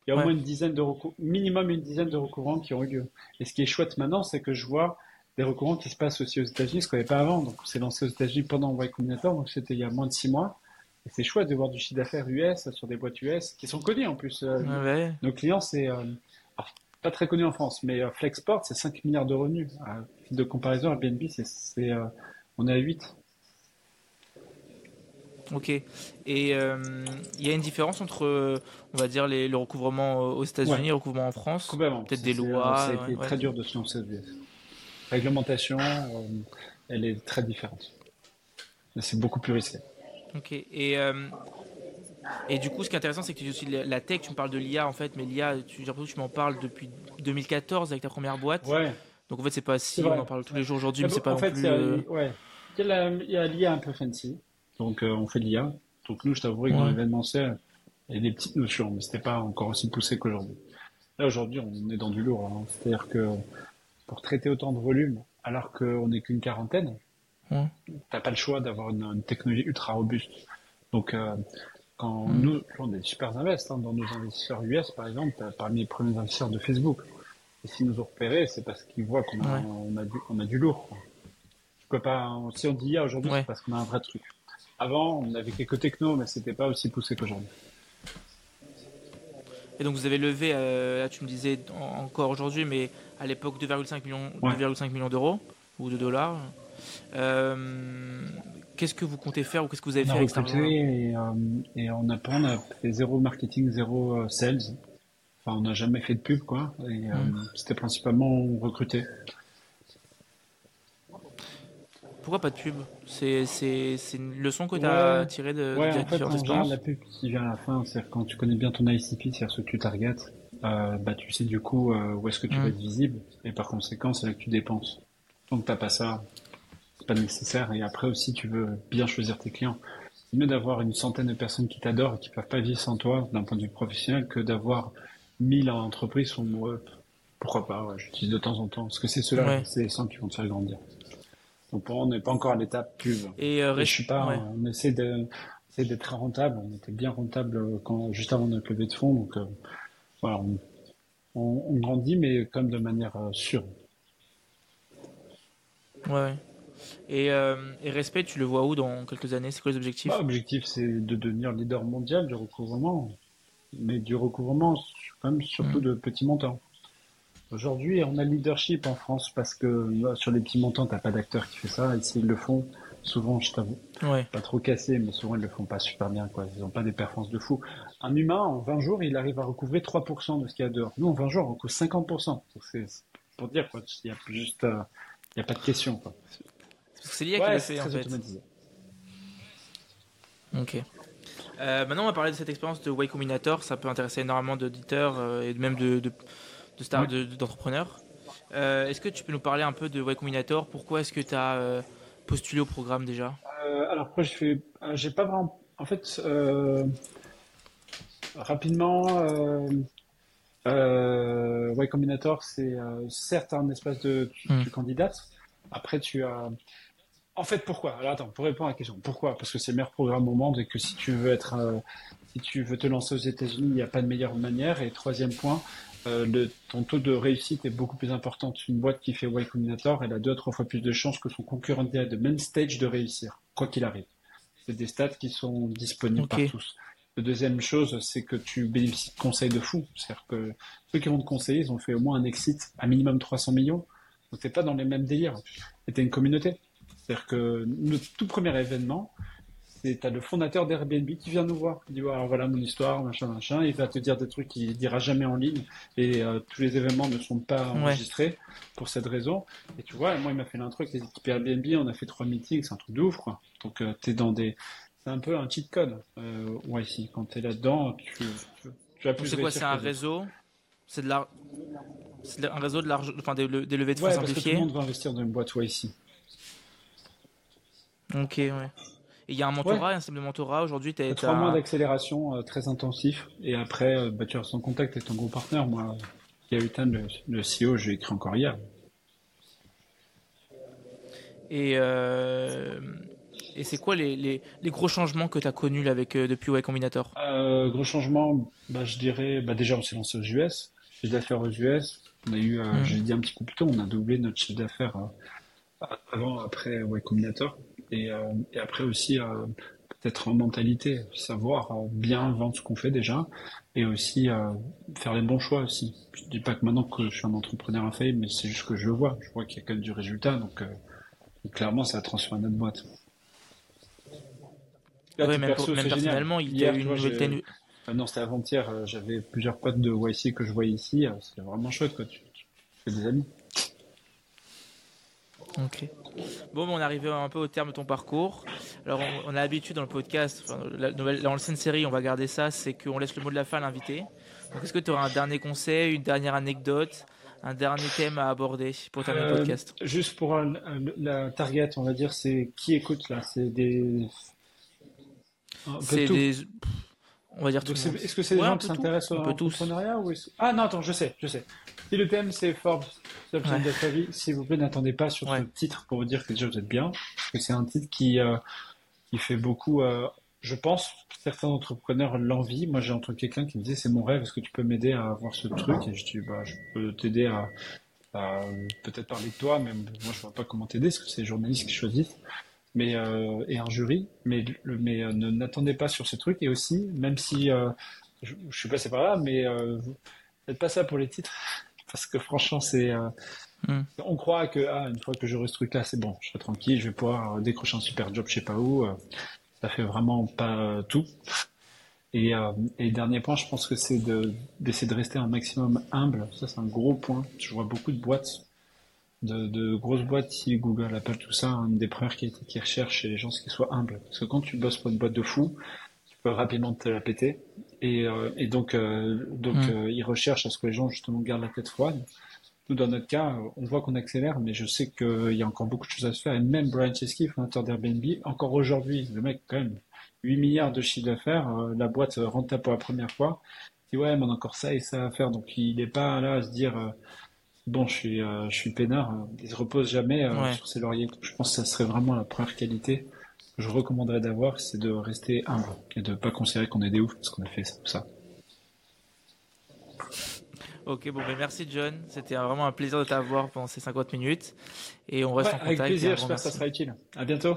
y a au moins une dizaine de minimum une dizaine de recouvrants qui ont eu lieu. Et ce qui est chouette maintenant, c'est que je vois des qui se passent aussi aux États-Unis, ce qu'on n'avait pas avant. Donc, c'est lancé aux États-Unis pendant Y Combinator, donc c'était il y a moins de six mois. Et c'est chouette de voir du chiffre d'affaires US sur des boîtes US qui sont connues en plus. Euh, nos clients, c'est pas très connu en France, mais Flexport, c'est 5 milliards de revenus. De comparaison, Airbnb, c'est, on est à 8. Ok. Et euh, il y a une différence entre, on va dire, les, le recouvrement aux États-Unis et le recouvrement en France? Peut-être des lois. Ça a été très dur de se lancer. La réglementation, euh, elle est très différente. C'est beaucoup plus risqué. Ok. Et, euh, et du coup, ce qui est intéressant, c'est que tu aussi la tech, tu me parles de l'IA en fait, mais l'IA, tu, tu m'en parles depuis 2014 avec ta première boîte. Ouais. Donc en fait, c'est pas si, on en parle tous les jours aujourd'hui, mais c'est pas en fait, plus. Ouais. Il y a l'IA un peu fancy. Donc euh, on fait de l'IA. Donc nous, je t'avouerai que dans l'événementiel, il y a des petites notions, mais c'était pas encore aussi poussé qu'aujourd'hui. Là aujourd'hui, on est dans du lourd. Hein. C'est-à-dire que pour traiter autant de volume, alors qu'on n'est qu'une quarantaine, tu t'as pas le choix d'avoir une, technologie ultra robuste. Donc euh, quand nous, on est super invests hein, dans nos investisseurs US, par exemple, parmi les premiers investisseurs de Facebook. Et s'ils nous ont repérés, c'est parce qu'ils voient qu'on a, on a, du, on a du lourd. Je peux pas, si on dit IA aujourd'hui, c'est parce qu'on a un vrai truc. Avant, on avait quelques technos, mais c'était pas aussi poussé qu'aujourd'hui. Et donc vous avez levé, euh, là tu me disais encore aujourd'hui, mais à l'époque 2,5 millions, 2,5 millions d'euros ou de dollars. Euh, qu'est-ce que vous comptez faire ou qu'est-ce que vous avez fait avec et, euh, et on, a, on a fait zéro marketing, zéro sales. Enfin, on n'a jamais fait de pub, quoi. Et hmm. c'était principalement recruter. Pourquoi pas de pub C'est une leçon que tu as tirée de, ouais, en fait, en général, la pub qui vient à la fin, quand tu connais bien ton ICP, c'est-à-dire ce que tu targetes, euh, bah, tu sais du coup euh, où est-ce que tu vas mm. être visible et par conséquent c'est là que tu dépenses. Donc t'as pas ça, c'est pas nécessaire. Et après aussi tu veux bien choisir tes clients. C'est mieux d'avoir une centaine de personnes qui t'adorent et qui peuvent pas vivre sans toi d'un point de vue professionnel que d'avoir mille entreprises sont pourquoi pas, ouais, j'utilise de temps en temps. Parce que c'est ceux-là, c'est les 100 qui vont te faire grandir. Donc on n'est pas encore à l'étape pub. Et, euh, je suis pas, on essaie de, d'être très rentable. On était bien rentable quand, juste avant notre levée de fonds. Donc euh, voilà, on, grandit, mais comme de manière euh, sûre. Ouais. Et, euh, et, Respect, tu le vois où dans quelques années? C'est quoi les objectifs? Bah, L'objectif, c'est de devenir leader mondial du recouvrement. Mais du recouvrement, quand même, surtout mm. de petits montants. Aujourd'hui, on a le leadership en France parce que sur les petits montants, t'as pas d'acteur qui fait ça. Ici, ils le font. Souvent, je t'avoue, pas trop cassé, mais souvent ils le font pas super bien. Quoi. Ils ont pas des performances de fou. Un humain, en 20 jours, il arrive à recouvrer 3% de ce qu'il y a dehors. Nous, en 20 jours, on recouvre 50%. C'est pour dire quoi. Il y a juste, euh, il y a pas de question. Quoi. C'est lié à ouais, c'est en fait. automatisé. Ok. Euh, maintenant, on va parler de cette expérience de Way Combinator. Ça peut intéresser énormément d'auditeurs euh, et même de, de, de stars, d'entrepreneurs. Euh, est-ce que tu peux nous parler un peu de Y Combinator Pourquoi est-ce que tu as euh, postulé au programme déjà? Euh, Alors, pourquoi je fais. J'ai pas vraiment. En fait, rapidement, Y Combinator, c'est certes un espace de. Tu, hmm. candidates. Après, tu as. En fait, pourquoi? Alors attends, pour répondre à la question, pourquoi? Parce que c'est le meilleur programme au monde et que si tu veux être, si tu veux te lancer aux États-Unis, il n'y a pas de meilleure manière. Et troisième point, euh, le, ton taux de réussite est beaucoup plus important. Une boîte qui fait Y Combinator, elle a deux à trois fois plus de chances que son concurrent de même stage de réussir, quoi qu'il arrive. C'est des stats qui sont disponibles par tous. La deuxième chose, c'est que tu bénéficies de conseils de fou. C'est-à-dire que ceux qui vont te conseiller, ils ont fait au moins un exit à minimum 300 millions. Donc t'es pas dans les mêmes délires. Et t'es une communauté. C'est-à-dire que le tout premier événement, c'est t'as le fondateur d'Airbnb qui vient nous voir, il dit voilà mon histoire, machin, machin, il va te dire des trucs qu'il dira jamais en ligne et euh, tous les événements ne sont pas enregistrés pour cette raison. Et tu vois, moi il m'a fait l'intro avec les équipes Airbnb, on a fait trois meetings, c'est un truc de ouf quoi. Donc euh, t'es dans des, c'est un peu un cheat code. Euh, ouais ici, quand t'es là-dedans, tu, tu, as plus. C'est quoi C'est un réseau? C'est de la, c'est un réseau de l'argent, enfin des, levées de fonds ouais, Parce que tout le monde va investir dans une boîte ouais ici. Ok ouais. Et il y a un mentorat, un système de mentorat. Aujourd'hui, tu as trois mois d'accélération euh, très intensif. Et après, euh, bah, tu restes en contact avec ton gros partenaire. Moi, Gaëtan, le, le CEO, j'ai écrit encore hier. Et, euh, et c'est quoi les, les, les, gros changements que tu as connus avec, depuis Y Combinator? Gros changements, bah, je dirais, bah, déjà, on s'est lancé aux US. Chiffre d'affaires aux US. On a eu, mmh. j'ai dit un petit coup plus tôt, on a doublé notre chiffre d'affaires avant, après Y Combinator. Et, euh, et après aussi, euh, peut-être en mentalité, savoir euh, bien vendre ce qu'on fait déjà, et aussi faire les bons choix aussi. Je dis pas que maintenant que je suis un entrepreneur infaillible, mais c'est juste que je le vois. Je vois qu'il y a quand même du résultat, donc, clairement, ça a transformé notre boîte. oui, même, personnellement, il y a une nouvelle non, c'était avant-hier. J'avais plusieurs potes de YC que je voyais ici. C'était vraiment chouette, quoi. Tu, tu fais des amis. Ok. Bon, on est arrivé un peu au terme de ton parcours. Alors, on, a l'habitude dans le podcast, enfin, la nouvelle, dans l'ancienne série, on va garder ça, c'est qu'on laisse le mot de la fin à l'invité. Donc, est-ce que tu auras un dernier conseil, une dernière anecdote, un dernier thème à aborder pour terminer le euh, podcast? Juste pour la target, on va dire, c'est qui écoute là? C'est des. C'est des. On va dire tout. Est-ce que c'est des gens qui s'intéressent au entrepreneuriat ou Ah non, attends, je sais, je sais. Si le thème c'est Forbes, s'il vous plaît, n'attendez pas sur ce titre pour vous dire que déjà vous êtes bien, parce que c'est un titre qui euh, qui fait beaucoup. Euh, je pense certains entrepreneurs l'envie. Moi, j'ai entendu quelqu'un qui me disait c'est mon rêve, est-ce que tu peux m'aider à avoir ce truc? Et je dis bah je peux t'aider à, peut-être parler de toi, mais moi je vois pas comment t'aider, parce que c'est les journalistes qui choisissent mais euh, et un jury, mais mais euh, n'attendez pas sur ce truc et aussi même si euh, je, je, suis passé par là, mais euh, faites pas ça pour les titres parce que franchement c'est hmm. on croit que ah, une fois que j'aurai ce truc là c'est bon, je serai tranquille, je vais pouvoir décrocher un super job je sais pas où, ça fait vraiment pas tout. Et, et dernier point, je pense que c'est d'essayer de rester un maximum humble. Ça, c'est un gros point. Je vois beaucoup de boîtes de, grosses boîtes, si Google, appelle tout ça, une des premières qui, qui recherche chez les gens, c'est qu'ils soient humbles. Parce que quand tu bosses pour une boîte de fous, tu peut rapidement te la péter. Et, euh, et donc, euh, donc Mm. euh, ils recherchent à ce que les gens justement gardent la tête froide. Nous, dans notre cas, euh, on voit qu'on accélère, mais je sais qu'il y a encore beaucoup de choses à se faire. Et même Brian Chesky, fondateur d'Airbnb, encore aujourd'hui, le mec, quand même, 8 milliards de chiffre d'affaires, euh, la boîte euh, rentable pour la première fois. Il dit, ouais, mais on a encore ça et ça à faire. Donc, il n'est pas là à se dire, euh, bon, je suis, euh, je suis peinard. euh, Il se repose jamais euh, Ouais. sur ses lauriers. Je pense que ça serait vraiment la première qualité que je recommanderais d'avoir, c'est de rester humble et de pas considérer qu'on est des oufs parce qu'on a fait ça. ça. Ok, bon, ben merci John. C'était vraiment un plaisir de t'avoir pendant ces 50 minutes. Et on reste Ouais, en avec contact. et plaisir, j'espère que ça sera utile. À bientôt.